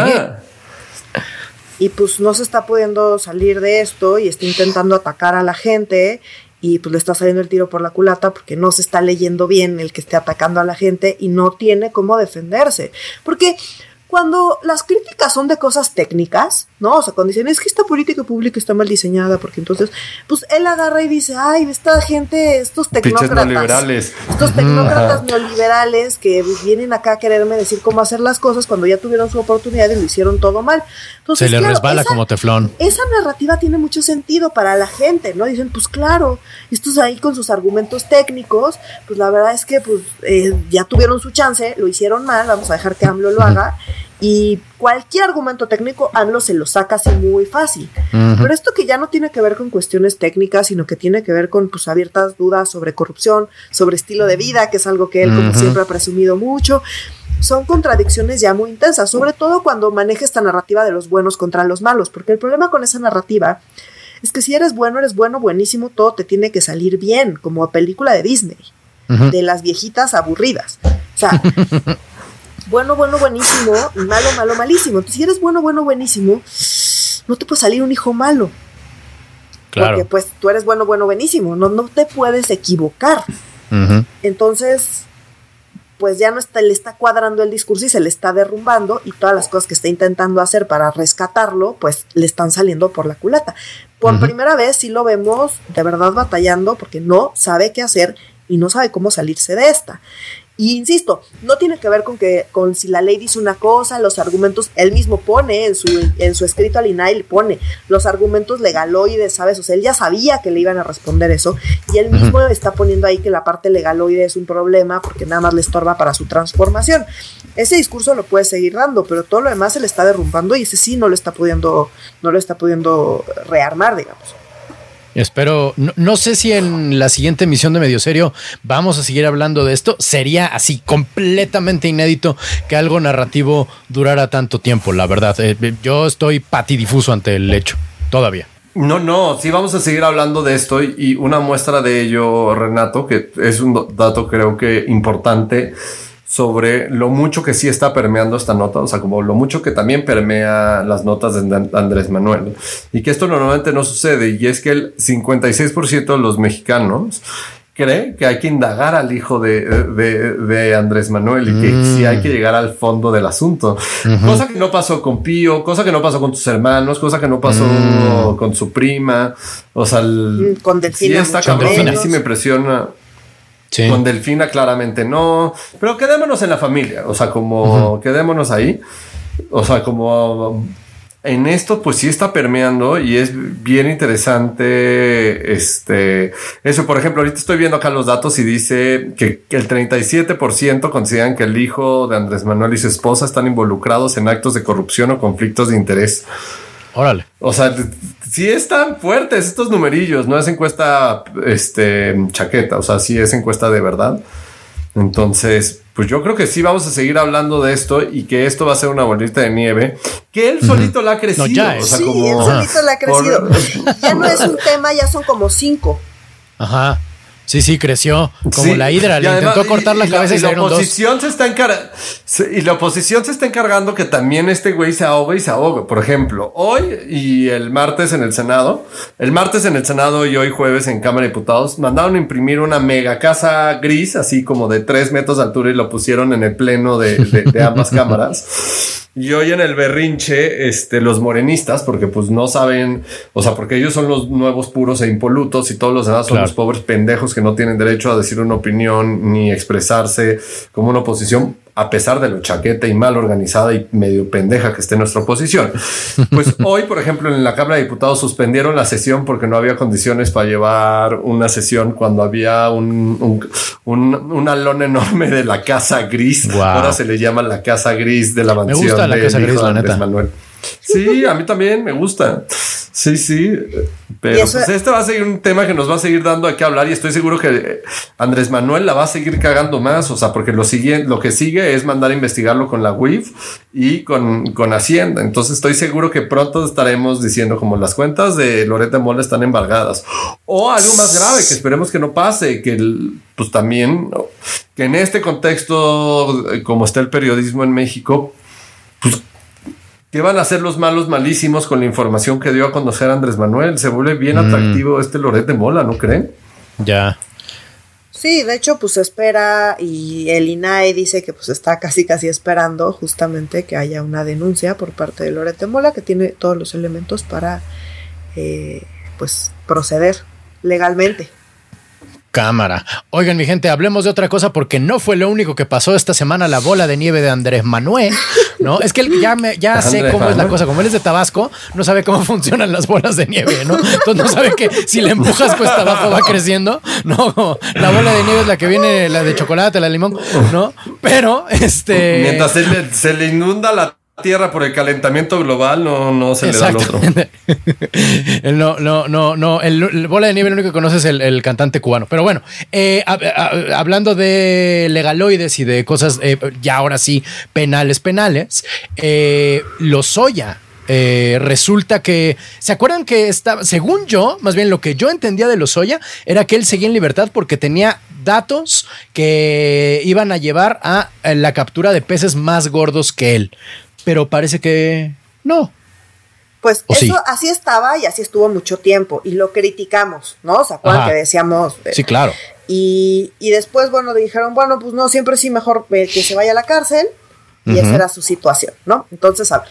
Y pues no se está pudiendo salir de esto y está intentando atacar a la gente y pues le está saliendo el tiro por la culata porque no se está leyendo bien el que esté atacando a la gente y no tiene cómo defenderse. Porque cuando las críticas son de cosas técnicas, ¿no? O sea, cuando dicen, es que esta política pública está mal diseñada, porque entonces, pues él agarra y dice, ay, esta gente, estos tecnócratas. Neoliberales. Estos tecnócratas neoliberales que vienen acá a quererme decir cómo hacer las cosas cuando ya tuvieron su oportunidad y lo hicieron todo mal. Se le resbala como teflón. Esa narrativa tiene mucho sentido para la gente, ¿no? Dicen, pues claro, estos ahí con sus argumentos técnicos, pues la verdad es que pues eh, ya tuvieron su chance, lo hicieron mal, vamos a dejar que AMLO lo haga. Y cualquier argumento técnico, AMLO se lo saca así muy fácil. Pero esto que ya no tiene que ver con cuestiones técnicas, sino que tiene que ver con pues, abiertas dudas sobre corrupción, sobre estilo de vida, que es algo que él, como siempre, ha presumido mucho. Son contradicciones ya muy intensas, sobre todo cuando maneja esta narrativa de los buenos contra los malos, porque el problema con esa narrativa es que si eres bueno, eres bueno, buenísimo, todo te tiene que salir bien, como película de Disney, de las viejitas aburridas. O sea, bueno, bueno, buenísimo, malo, malo, malísimo. Entonces, si eres bueno, bueno, buenísimo, no te puede salir un hijo malo. Claro. Porque pues tú eres bueno, bueno, buenísimo. No, no te puedes equivocar. Entonces, pues ya no está, le está cuadrando el discurso y se le está derrumbando y todas las cosas que está intentando hacer para rescatarlo, pues le están saliendo por la culata. Por primera vez sí lo vemos de verdad batallando porque no sabe qué hacer y no sabe cómo salirse de esta. Y insisto, no tiene que ver con que con si la ley dice una cosa, los argumentos, él mismo pone en su, en su escrito al INAI, pone los argumentos legaloides, ¿sabes? O sea, él ya sabía que le iban a responder eso y él mismo está poniendo ahí que la parte legaloide es un problema porque nada más le estorba para su transformación. Ese discurso lo puede seguir dando, pero todo lo demás se le está derrumbando y ese sí no lo está pudiendo, no lo está pudiendo rearmar, digamos. Espero, no, sé si en la siguiente emisión de Medio Serio vamos a seguir hablando de esto. Sería así completamente inédito que algo narrativo durara tanto tiempo, la verdad. Eh, eh, yo estoy patidifuso ante el hecho, todavía. No, no, sí vamos a seguir hablando de esto y una muestra de ello, Renato, que es un dato creo que importante sobre lo mucho que sí está permeando esta nota, o sea, como lo mucho que también permea las notas de Andrés Manuel. Y que esto normalmente no sucede, y es que el 56% de los mexicanos cree que hay que indagar al hijo de, de, Andrés Manuel y que sí hay que llegar al fondo del asunto. Cosa que no pasó con Pío, cosa que no pasó con tus hermanos, cosa que no pasó mm. con su prima. O sea, mm, con Delfina. Sí, está cabrón. sí me impresiona. Con Delfina claramente no, pero quedémonos en la familia, o sea, como quedémonos ahí, o sea, como en esto pues sí está permeando y es bien interesante este eso. Por ejemplo ahorita estoy viendo acá los datos y dice que, que, el 37% consideran que el hijo de Andrés Manuel y su esposa están involucrados en actos de corrupción o conflictos de interés Órale. O sea, sí están fuertes estos numerillos, no es encuesta este chaqueta, o sea, sí es encuesta de verdad. Entonces, pues yo creo que sí vamos a seguir hablando de esto y que esto va a ser una bolita de nieve que él solito la ha crecido. ya, sí, él solito la ha crecido. ya no es un tema, ya son como cinco. Ajá. Sí, sí, creció como la hidra. Le intentó cortar la cabeza y, la oposición se está. Y la oposición se está encargando que también este güey se ahogue y se ahogue. Por ejemplo, hoy y el martes en el Senado, el martes en el Senado y hoy jueves en Cámara de Diputados, mandaron a imprimir una mega casa gris, así como de tres metros de altura, y lo pusieron en el pleno de, de ambas cámaras. Y hoy en el berrinche, este, los morenistas, porque pues no saben, o sea, porque ellos son los nuevos puros e impolutos y todos los demás son los pobres pendejos que no tienen derecho a decir una opinión ni expresarse como una oposición a pesar de lo chaqueta y mal organizada y medio pendeja que esté nuestra oposición. Pues hoy, por ejemplo, en la Cámara de Diputados suspendieron la sesión porque no había condiciones para llevar una sesión cuando había un, un, un, alón enorme de la Casa Gris. Ahora se le llama la Casa Gris de la mansión. Me gusta la Casa Gris, la neta. Manuel. Sí, a mí también me gusta. Sí, sí. Pero pues este va a seguir un tema que nos va a seguir dando a qué hablar y estoy seguro que Andrés Manuel la va a seguir cagando más. O sea, porque lo, sigue, lo que sigue es mandar a investigarlo con la WIF y con, con Hacienda. Entonces estoy seguro que pronto estaremos diciendo como las cuentas de Loreta Mola están embargadas. O algo más grave que esperemos que no pase, que pues también, que en este contexto, como está el periodismo en México, pues ¿Qué van a hacer los malos malísimos con la información que dio a conocer Andrés Manuel? Se vuelve bien mm. atractivo este Loret de Mola, ¿no creen? Ya. Sí, de hecho, pues espera y el INAE dice que pues está casi casi esperando justamente que haya una denuncia por parte de Loret de Mola que tiene todos los elementos para eh, pues proceder legalmente. Cámara. Oigan, mi gente, hablemos de otra cosa porque no fue lo único que pasó esta semana la bola de nieve de Andrés Manuel, ¿no? Es que él ya, me, ya sé cómo es la cosa. Como él es de Tabasco, no sabe cómo funcionan las bolas de nieve, ¿no? Entonces no sabe que si le empujas cuesta abajo va creciendo. No, la bola de nieve es la que viene, la de chocolate, la de limón, ¿no? Pero, este... Mientras se le, se le inunda la Tierra por el calentamiento global no, no se le da al otro. no, no, no, no. El, bola de nieve lo único que conoce es el, cantante cubano. Pero bueno, eh, hablando de legaloides y de cosas eh, ya ahora sí penales, penales, eh, Lozoya eh, resulta que, ¿se acuerdan que estaba, según yo, más bien lo que yo entendía de Lozoya era que él seguía en libertad porque tenía datos que iban a llevar a la captura de peces más gordos que él pero parece que no. Pues eso así estaba y así estuvo mucho tiempo y lo criticamos, ¿no? ¿Se acuerdan que decíamos? Eh, sí, claro. Y, después, bueno, dijeron, bueno, pues no, siempre sí mejor que se vaya a la cárcel y esa era su situación, ¿no? Entonces, a ver,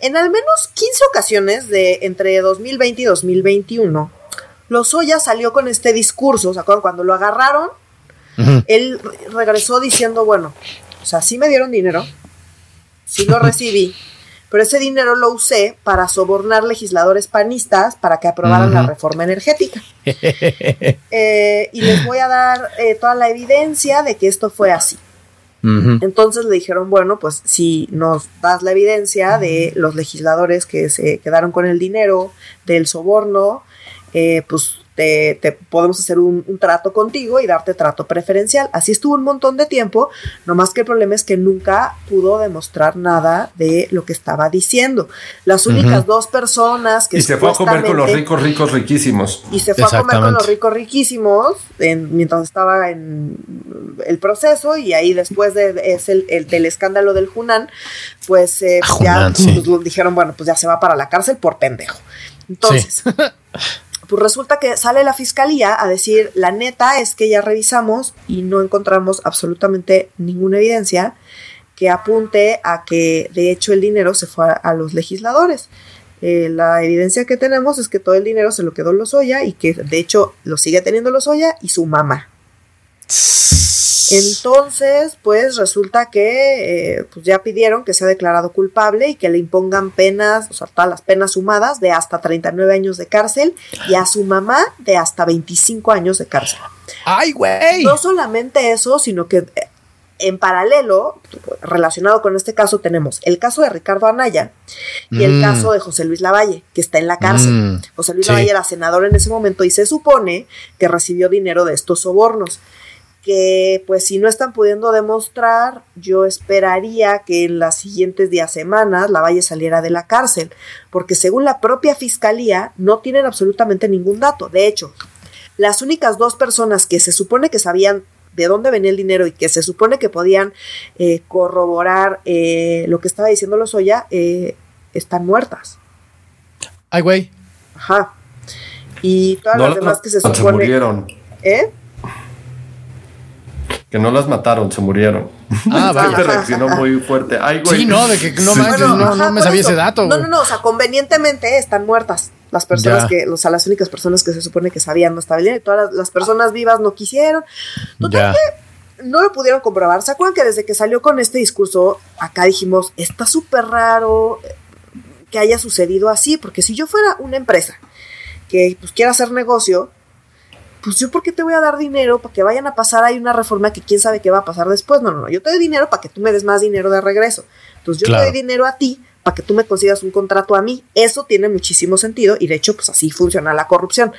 en al menos 15 ocasiones de entre 2020 y 2021, Lozoya salió con este discurso, ¿se acuerdan? Cuando lo agarraron, él regresó diciendo, bueno, o sea, sí me dieron dinero, sí lo recibí, pero ese dinero lo usé para sobornar legisladores panistas para que aprobaran la reforma energética. Eh, y les voy a dar eh, toda la evidencia de que esto fue así. Entonces le dijeron, bueno, pues si nos das la evidencia de los legisladores que se quedaron con el dinero, del soborno, eh, pues te, podemos hacer un, trato contigo y darte trato preferencial. Así estuvo un montón de tiempo, nomás que el problema es que nunca pudo demostrar nada de lo que estaba diciendo. Las únicas dos personas que... Y se fue a comer con los ricos, ricos, riquísimos. Y se fue a comer con los ricos, riquísimos mientras estaba en el proceso y ahí después de, es el, del escándalo del Hunan, pues eh, ah, ya pues, dijeron, bueno, pues ya se va para la cárcel por pendejo. Entonces... Pues resulta que sale la fiscalía a decir, la neta es que ya revisamos y no encontramos absolutamente ninguna evidencia que apunte a que de hecho el dinero se fue a, los legisladores. Eh, la evidencia que tenemos es que todo el dinero se lo quedó Lozoya y que de hecho lo sigue teniendo Lozoya y su mamá. Entonces, pues resulta que eh, pues ya pidieron que sea declarado culpable y que le impongan penas, o sea, todas las penas sumadas de hasta 39 años de cárcel y a su mamá de hasta 25 años de cárcel. ¡Ay, güey! No solamente eso, sino que eh, en paralelo, relacionado con este caso, tenemos el caso de Ricardo Anaya y el mm. caso de José Luis Lavalle, que está en la cárcel. Mm. José Luis Lavalle era senador en ese momento y se supone que recibió dinero de estos sobornos que pues si no están pudiendo demostrar, yo esperaría que en las siguientes días, semanas, la Valle saliera de la cárcel, porque según la propia fiscalía no tienen absolutamente ningún dato. De hecho, las únicas dos personas que se supone que sabían de dónde venía el dinero y que se supone que podían eh, corroborar eh, lo que estaba diciendo Lozoya, eh, están muertas. Ay, güey. Ajá. Y todas las demás que se supone. Se murieron. ¿Eh? Que no las mataron, se murieron. Ah, vaya. reaccionó muy fuerte. Ay, güey. Sí, no, de que no, no, no, me sabía ese dato. No, no, no, o sea, convenientemente están muertas las personas que, o sea, las únicas personas que se supone que sabían no estaba bien, todas las, personas vivas no quisieron. Total que no lo pudieron comprobar. ¿Se acuerdan que desde que salió con este discurso, acá dijimos, está súper raro que haya sucedido así? Porque si yo fuera una empresa que pues quiera hacer negocio, pues yo por qué te voy a dar dinero para que vayan a pasar ahí una reforma que quién sabe qué va a pasar después. No, no, no, yo te doy dinero para que tú me des más dinero de regreso. Entonces yo te doy dinero a ti para que tú me consigas un contrato a mí. Eso tiene muchísimo sentido y de hecho, pues así funciona la corrupción.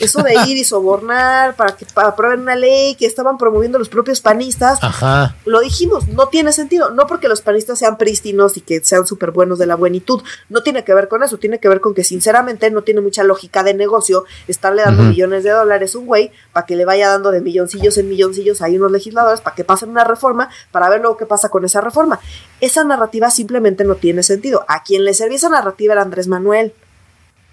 Eso de ir y sobornar para que aprueben una ley que estaban promoviendo los propios panistas, Ajá. lo dijimos, no tiene sentido. No porque los panistas sean prístinos y que sean súper buenos de la buenitud. No tiene que ver con eso. Tiene que ver con que, sinceramente, no tiene mucha lógica de negocio estarle dando millones de dólares a un güey para que le vaya dando de milloncillos en milloncillos a unos legisladores para que pasen una reforma para ver luego qué pasa con esa reforma. Esa narrativa simplemente no tiene sentido. A quien le servía esa narrativa era Andrés Manuel.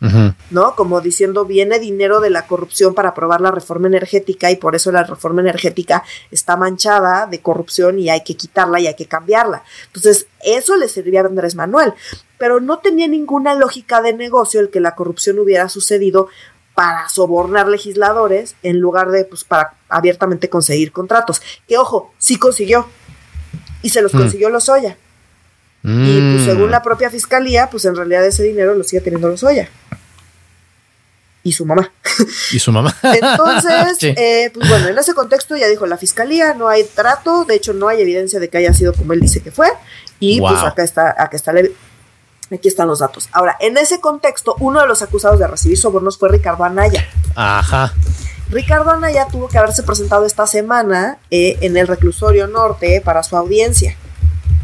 Ujú. ¿No? Como diciendo, viene dinero de la corrupción para aprobar la reforma energética y por eso la reforma energética está manchada de corrupción y hay que quitarla y hay que cambiarla. Entonces, eso le servía a Andrés Manuel, pero no tenía ninguna lógica de negocio el que la corrupción hubiera sucedido para sobornar legisladores en lugar de, pues, para abiertamente conseguir contratos. Que ojo, sí consiguió. Y se los Mm. consiguió Lozoya. Y pues Mm. según la propia fiscalía, pues en realidad ese dinero lo sigue teniendo Lozoya. Y su mamá. Y su mamá. Entonces, Sí. eh, pues bueno, en ese contexto ya dijo la fiscalía, no hay trato, de hecho no hay evidencia de que haya sido como él dice que fue. Y pues acá está, acá está la Aquí están los datos. Ahora, en ese contexto, uno de los acusados de recibir sobornos fue Ricardo Anaya. Ajá. Ricardo Anaya tuvo que haberse presentado esta semana eh, en el reclusorio norte para su audiencia.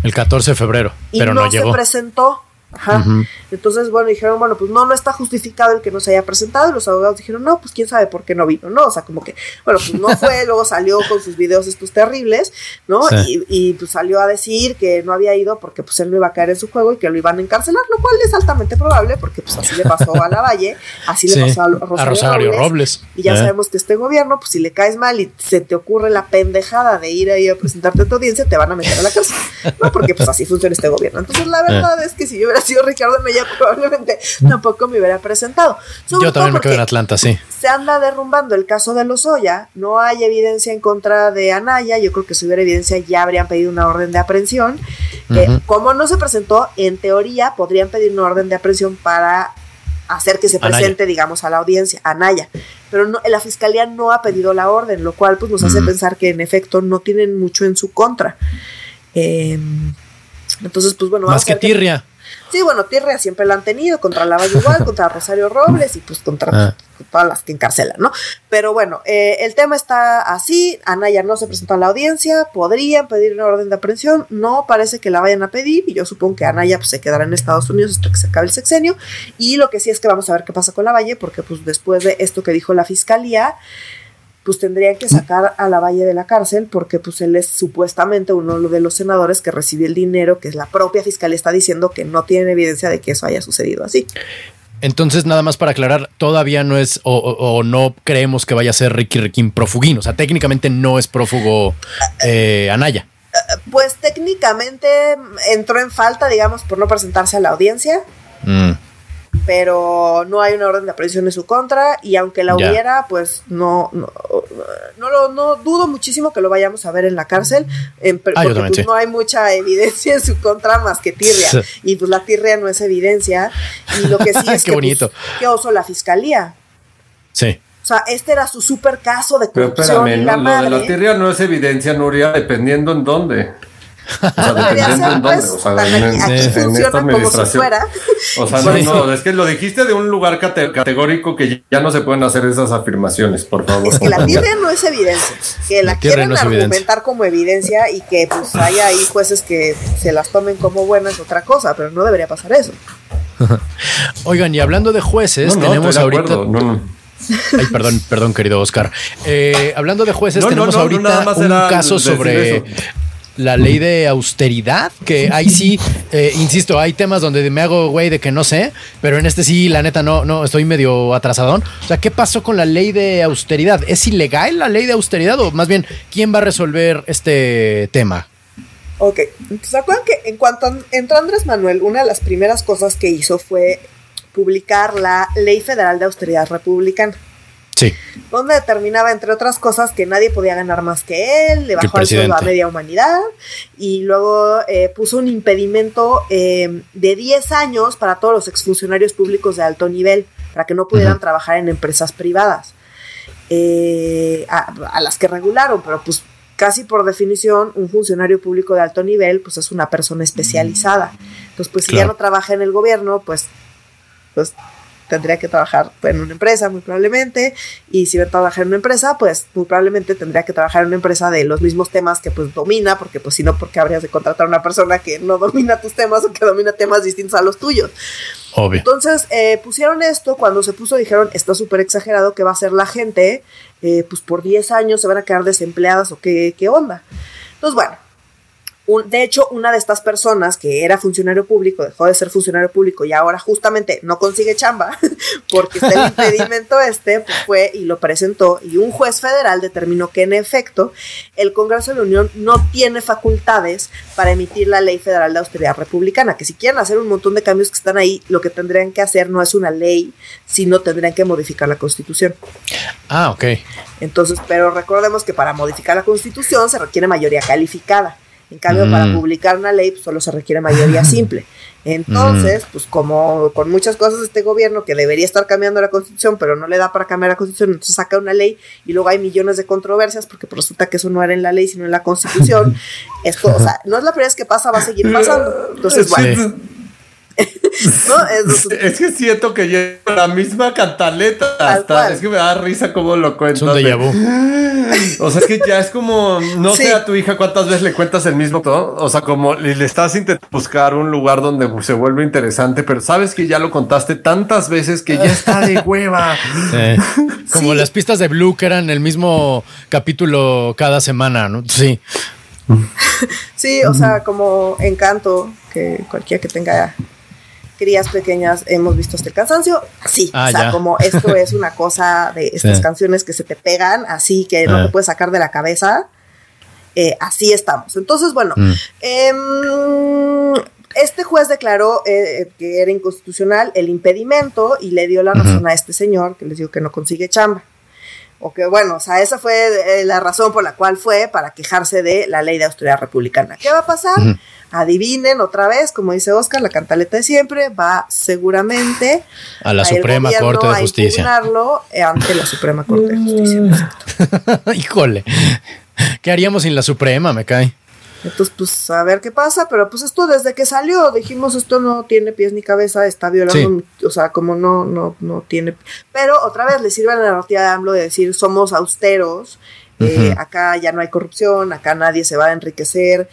El 14 de febrero. Y pero no, no, se llegó. presentó. Ajá. Entonces, bueno, dijeron, bueno, pues no, no está justificado el que no se haya presentado. Y los abogados dijeron, no, pues quién sabe por qué no vino, ¿no? O sea, como que, bueno, pues no fue, luego salió con sus videos estos terribles, ¿no? Sí. Y, y, pues salió a decir que no había ido porque pues él no iba a caer en su juego y que lo iban a encarcelar, lo cual es altamente probable porque pues así le pasó a la Valle, así Sí. le pasó a, Rosario, A Rosario Robles. Robles. Y ya Eh. sabemos que este gobierno, pues si le caes mal y se te ocurre la pendejada de ir ahí a presentarte a tu audiencia, te van a meter a la cárcel. No, porque pues así funciona este gobierno. Entonces la verdad es que si yo hubiera sido Ricardo Anaya, probablemente tampoco me hubiera presentado. Sobre Yo también me quedo en Atlanta, sí. Se anda derrumbando el caso de Lozoya, no hay evidencia en contra de Anaya, yo creo que si hubiera evidencia ya habrían pedido una orden de aprehensión. Eh, como no se presentó, en teoría podrían pedir una orden de aprehensión para hacer que se Anaya. presente, digamos, a la audiencia, Anaya. Pero no, la fiscalía no ha pedido la orden, lo cual pues nos hace Mm. pensar que en efecto no tienen mucho en su contra. Eh, entonces, pues bueno, Más a que tirria. Sí, bueno, Tirria siempre la han tenido, contra la Valle igual, contra Rosario Robles y pues contra Ah. todas las que encarcelan, ¿no? Pero bueno, eh, el tema está así, Anaya no se presentó a la audiencia, podrían pedir una orden de aprehensión, no parece que la vayan a pedir y yo supongo que Anaya pues, se quedará en Estados Unidos hasta que se acabe el sexenio y lo que sí es que vamos a ver qué pasa con la Valle porque pues después de esto que dijo la fiscalía, pues tendrían que sacar a la Valle de la cárcel porque pues él es supuestamente uno de los senadores que recibió el dinero que es la propia fiscalía está diciendo que no tienen evidencia de que eso haya sucedido así. Entonces, nada más para aclarar, todavía no es o, o- o no creemos que vaya a ser Ricky Riquín profuguín. O sea, técnicamente no es prófugo eh, Anaya. Pues técnicamente entró en falta, digamos, por no presentarse a la audiencia, Mm. Pero no hay una orden de aprehensión en su contra y aunque la Ya. hubiera, pues no no, no, lo- no dudo muchísimo que lo vayamos a ver en la cárcel, en- Ah, porque también, pues, sí. no hay mucha evidencia en su contra más que tirria y pues la tirria no es evidencia y lo que sí es Qué que bonito. pues, qué oso la fiscalía. Sí. O sea, este era su super caso de Pero corrupción espérame, y la ¿no? lo de madre. la tierra no es evidencia, Nuria, dependiendo en dónde. O sea, dependiendo en dónde. pues, O sea, en, aquí, en- en esta funciona como si administración. fuera. O sea, no, no, es que lo dijiste de un lugar cate- categórico que ya no se pueden hacer esas afirmaciones, por favor. Es que la tierra no es evidencia. Que la, La quieren no argumentar evidencia. como evidencia y que pues haya ahí jueces que se las tomen como buenas es otra cosa, pero no debería pasar eso. Oigan, y hablando de jueces, No, no, tenemos ahorita. acuerdo. No, no. Ay, perdón, perdón, querido Oscar. Eh, hablando de jueces, No, tenemos no, no, ahorita nada más un caso sobre eso. La ley de austeridad, que ahí sí, eh, insisto, hay temas donde me hago güey de que no sé, pero en este sí, la neta, no, no, estoy medio atrasadón. O sea, ¿qué pasó con la ley de austeridad? ¿Es ilegal la ley de austeridad o más bien, quién va a resolver este tema? Ok, ¿se acuerdan que en cuanto entró Andrés Manuel, una de las primeras cosas que hizo fue publicar la Ley Federal de Austeridad Republicana? Sí, donde determinaba, entre otras cosas, que nadie podía ganar más que él, le bajó el sueldo a media humanidad y luego eh, puso un impedimento eh, de 10 años para todos los exfuncionarios públicos de alto nivel, para que no pudieran trabajar en empresas privadas, eh, a, a las que regularon, pero pues casi por definición, un funcionario público de alto nivel, pues es una persona especializada. Entonces, pues si ya no trabaja en el gobierno, pues, pues tendría que trabajar en una empresa muy probablemente y si va a trabajar en una empresa pues muy probablemente tendría que trabajar en una empresa de los mismos temas que pues domina porque pues si no porque habrías de contratar a una persona que no domina tus temas o que domina temas distintos a los tuyos Obvio. entonces eh, pusieron esto cuando se puso dijeron está súper exagerado que va a ser la gente eh, pues por 10 años se van a quedar desempleadas o qué, qué onda entonces bueno de hecho, una de estas personas que era funcionario público, dejó de ser funcionario público y ahora justamente no consigue chamba porque está el impedimento este, pues fue y lo presentó y un juez federal determinó que en efecto el Congreso de la Unión no tiene facultades para emitir la ley federal de austeridad republicana, que si quieren hacer un montón de cambios que están ahí, lo que tendrían que hacer no es una ley, sino tendrían que modificar la constitución. Ah, ok. Entonces, pero recordemos que para modificar la constitución se requiere mayoría calificada. En cambio, para Mm. publicar una ley pues, solo se requiere mayoría simple. Entonces, pues como con muchas cosas de este gobierno que debería estar cambiando la constitución, pero no le da para cambiar la constitución, entonces saca una ley y luego hay millones de controversias porque pues, resulta que eso no era en la ley, sino en la constitución. Esto, o sea, no es la primera vez que pasa, va a seguir pasando. Entonces, bueno, ¿no? Es- Es que siento que lleva la misma cantaleta. Tal Hasta, es que me da risa cómo lo cuentas. Es un. O sea, es que ya es como, no Sí. sé a tu hija cuántas veces le cuentas el mismo todo. O sea, como le, le estás intentando buscar un lugar donde se vuelve interesante, pero sabes que ya lo contaste tantas veces que ya está de hueva. Como Sí. las pistas de Blue que eran el mismo capítulo cada semana, ¿no? Sí. Sí, o sea, como encanto, que cualquiera que tenga crías pequeñas hemos visto este cansancio, así, Ah, o sea, ya. como esto es una cosa de estas Sí. canciones que se te pegan, así que no Ah. te puedes sacar de la cabeza, eh, así estamos. Entonces, bueno, Mm. em, este juez declaró eh, que era inconstitucional el impedimento y le dio la razón Ujú. a este señor que les dijo que no consigue chamba. O que bueno, o sea, esa fue eh, la razón por la cual fue para quejarse de la ley de austeridad republicana. ¿Qué va a pasar? Ujú. Adivinen otra vez, como dice Oscar, la cantaleta de siempre va seguramente A la Suprema Corte de a Justicia. impugnarlo, eh, ante la Suprema Corte de Justicia. Híjole. ¿Qué haríamos sin la Suprema? Me cae. Entonces, pues a ver qué pasa, pero pues esto desde que salió dijimos esto no tiene pies ni cabeza, está violando, o sea, como no, no, no tiene. Pero otra vez le sirve la narrativa de AMLO de decir somos austeros, eh, acá ya no hay corrupción, acá nadie se va a enriquecer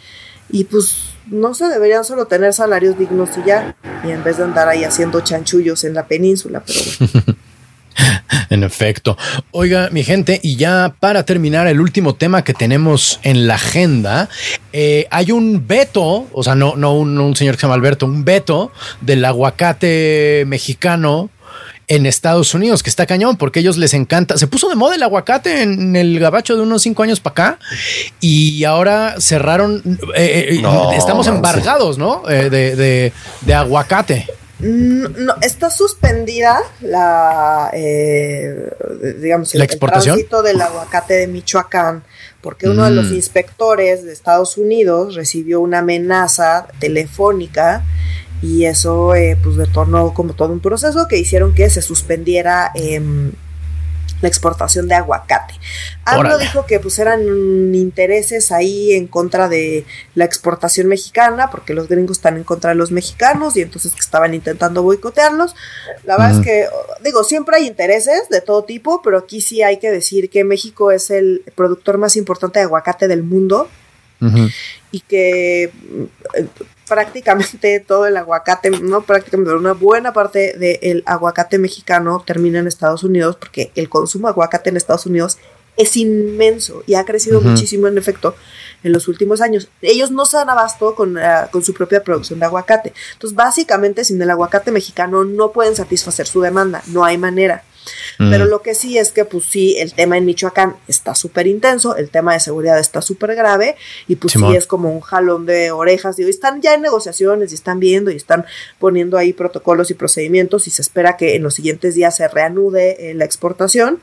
y pues no sé, deberían solo tener salarios dignos y ya, y en vez de andar ahí haciendo chanchullos en la península, pero bueno. En efecto. Oiga, mi gente, y ya para terminar el último tema que tenemos en la agenda, eh, hay un veto, o sea, no, no un, un señor que se llama Alberto, un veto del aguacate mexicano en Estados Unidos, que está cañón, porque a ellos les encanta. Se puso de moda el aguacate en el gabacho de unos cinco años para acá y ahora cerraron. eh, eh, No, estamos embargados, ¿no? Eh, de, de- de aguacate. Mm, No, está suspendida la, eh, digamos, ¿La el- exportación? el tránsito del aguacate de Michoacán, porque uno de los Mm. inspectores de Estados Unidos recibió una amenaza telefónica y eso eh, pues detonó como todo un proceso que hicieron que se suspendiera em, la exportación de aguacate. AMLO dijo que pues eran intereses ahí en contra de la exportación mexicana, porque los gringos están en contra de los mexicanos y entonces que estaban intentando boicotearlos. La verdad es que, digo, siempre hay intereses de todo tipo, pero aquí sí hay que decir que México es el productor más importante de aguacate del mundo y que prácticamente todo el aguacate, no prácticamente, pero una buena parte del aguacate mexicano termina en Estados Unidos porque el consumo de aguacate en Estados Unidos es inmenso y ha crecido muchísimo en efecto en los últimos años. Ellos no se dan abasto con, ah, con su propia producción de aguacate. Entonces, básicamente, sin el aguacate mexicano no pueden satisfacer su demanda, no hay manera. Pero Mm. lo que sí es que, pues sí, el tema en Michoacán está súper intenso, el tema de seguridad está súper grave, y pues Simón. sí es como un jalón de orejas. Digo, y están ya en negociaciones y están viendo y están poniendo ahí protocolos y procedimientos, y se espera que en los siguientes días se reanude eh, la exportación.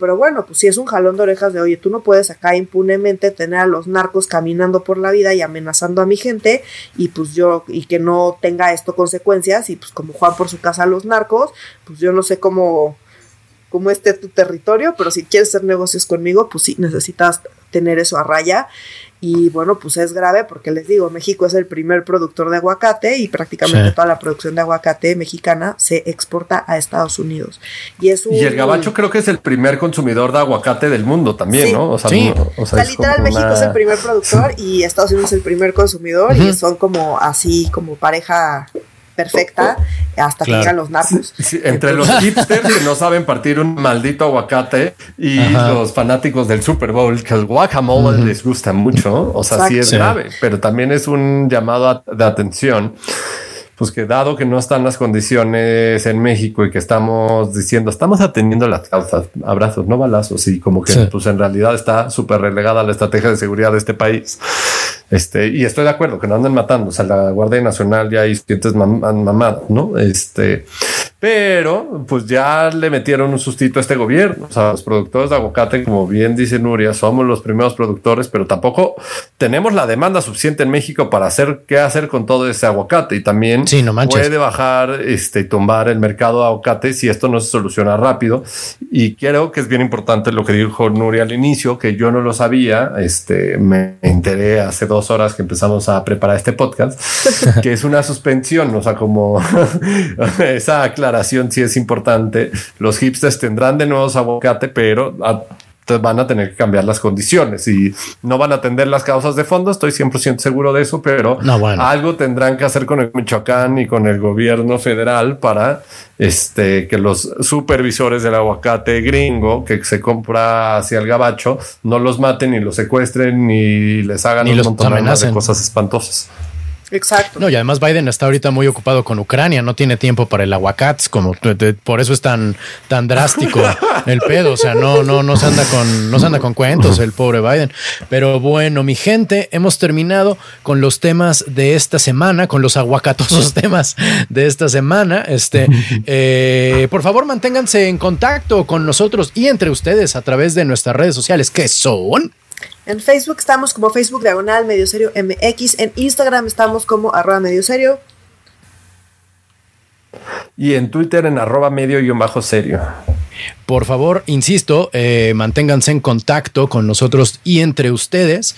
Pero bueno, pues sí es un jalón de orejas de, oye, tú no puedes acá impunemente tener a los narcos caminando por la vida y amenazando a mi gente y pues yo, y que no tenga esto consecuencias y pues como Juan por su casa a los narcos, pues yo no sé cómo, como esté tu territorio, pero si quieres hacer negocios conmigo, pues sí, necesitas tener eso a raya. Y bueno, pues es grave porque les digo, México es el primer productor de aguacate y prácticamente toda la producción de aguacate mexicana se exporta a Estados Unidos. Y, es y el gabacho creo que es el primer consumidor de aguacate del mundo también, ¿no? O sea, literal México es el primer productor y Estados Unidos es el primer consumidor y son como así, como pareja perfecta hasta que llegan los narcos. entre los hipsters que no saben partir un maldito aguacate y los fanáticos del Super Bowl, que el guacamole les gusta mucho, o sea, sí es grave, pero también es un llamado de atención pues que dado que no están las condiciones en México y que estamos diciendo, estamos atendiendo las causas, abrazos, no balazos, y como que pues en realidad está súper relegada la estrategia de seguridad de este país. Este, y estoy de acuerdo que no anden matando, o sea, la Guardia Nacional ya hay sientes mamadas, ¿no? Este, pero pues ya le metieron un sustito a este gobierno. O sea, los productores de aguacate, como bien dice Nuria, somos los primeros productores, pero tampoco tenemos la demanda suficiente en México para hacer qué hacer con todo ese aguacate. Y también puede bajar este, y tumbar el mercado de aguacate si esto no se soluciona rápido. Y creo que es bien importante lo que dijo Nuria al inicio, que yo no lo sabía. Este, me enteré hace dos horas que empezamos a preparar este podcast, que es una suspensión, o sea, como esa clase si es importante. Los hipsters tendrán de nuevo aguacate, pero van a tener que cambiar las condiciones y no van a atender las causas de fondo. Estoy 100% seguro de eso, pero algo tendrán que hacer con el Michoacán y con el gobierno federal para este, que los supervisores del aguacate gringo que se compra hacia el gabacho no los maten ni los secuestren ni les hagan un montón de cosas espantosas. Exacto. No, y además Biden está ahorita muy ocupado con Ucrania, no tiene tiempo para el aguacate, como por eso es tan, tan drástico el pedo. O sea, no, no, no se anda con, no se anda con cuentos el pobre Biden. Pero bueno, mi gente, hemos terminado con los temas de esta semana, con los aguacatosos temas de esta semana. Este, eh, por favor, manténganse en contacto con nosotros y entre ustedes a través de nuestras redes sociales, que son en Facebook estamos como Facebook Diagonal Medio Serio MX. En Instagram estamos como arroba medio serio. Y en Twitter en arroba medio y bajo serio. Por favor, insisto, eh, manténganse en contacto con nosotros y entre ustedes.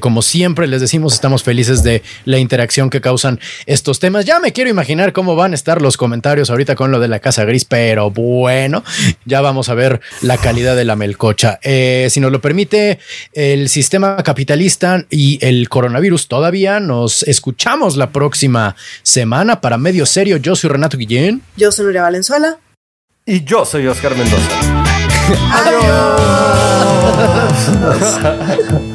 como siempre les decimos, estamos felices de la interacción que causan estos temas. Ya me quiero imaginar cómo van a estar los comentarios ahorita con lo de la Casa Gris, pero bueno, ya vamos a ver la calidad de la melcocha. Eh, si nos lo permite el sistema capitalista y el coronavirus todavía, nos escuchamos la próxima semana para Medio Serio. Yo soy Renato Guillén. Yo soy Nuria Valenzuela. Y yo soy Oscar Mendoza. Adiós.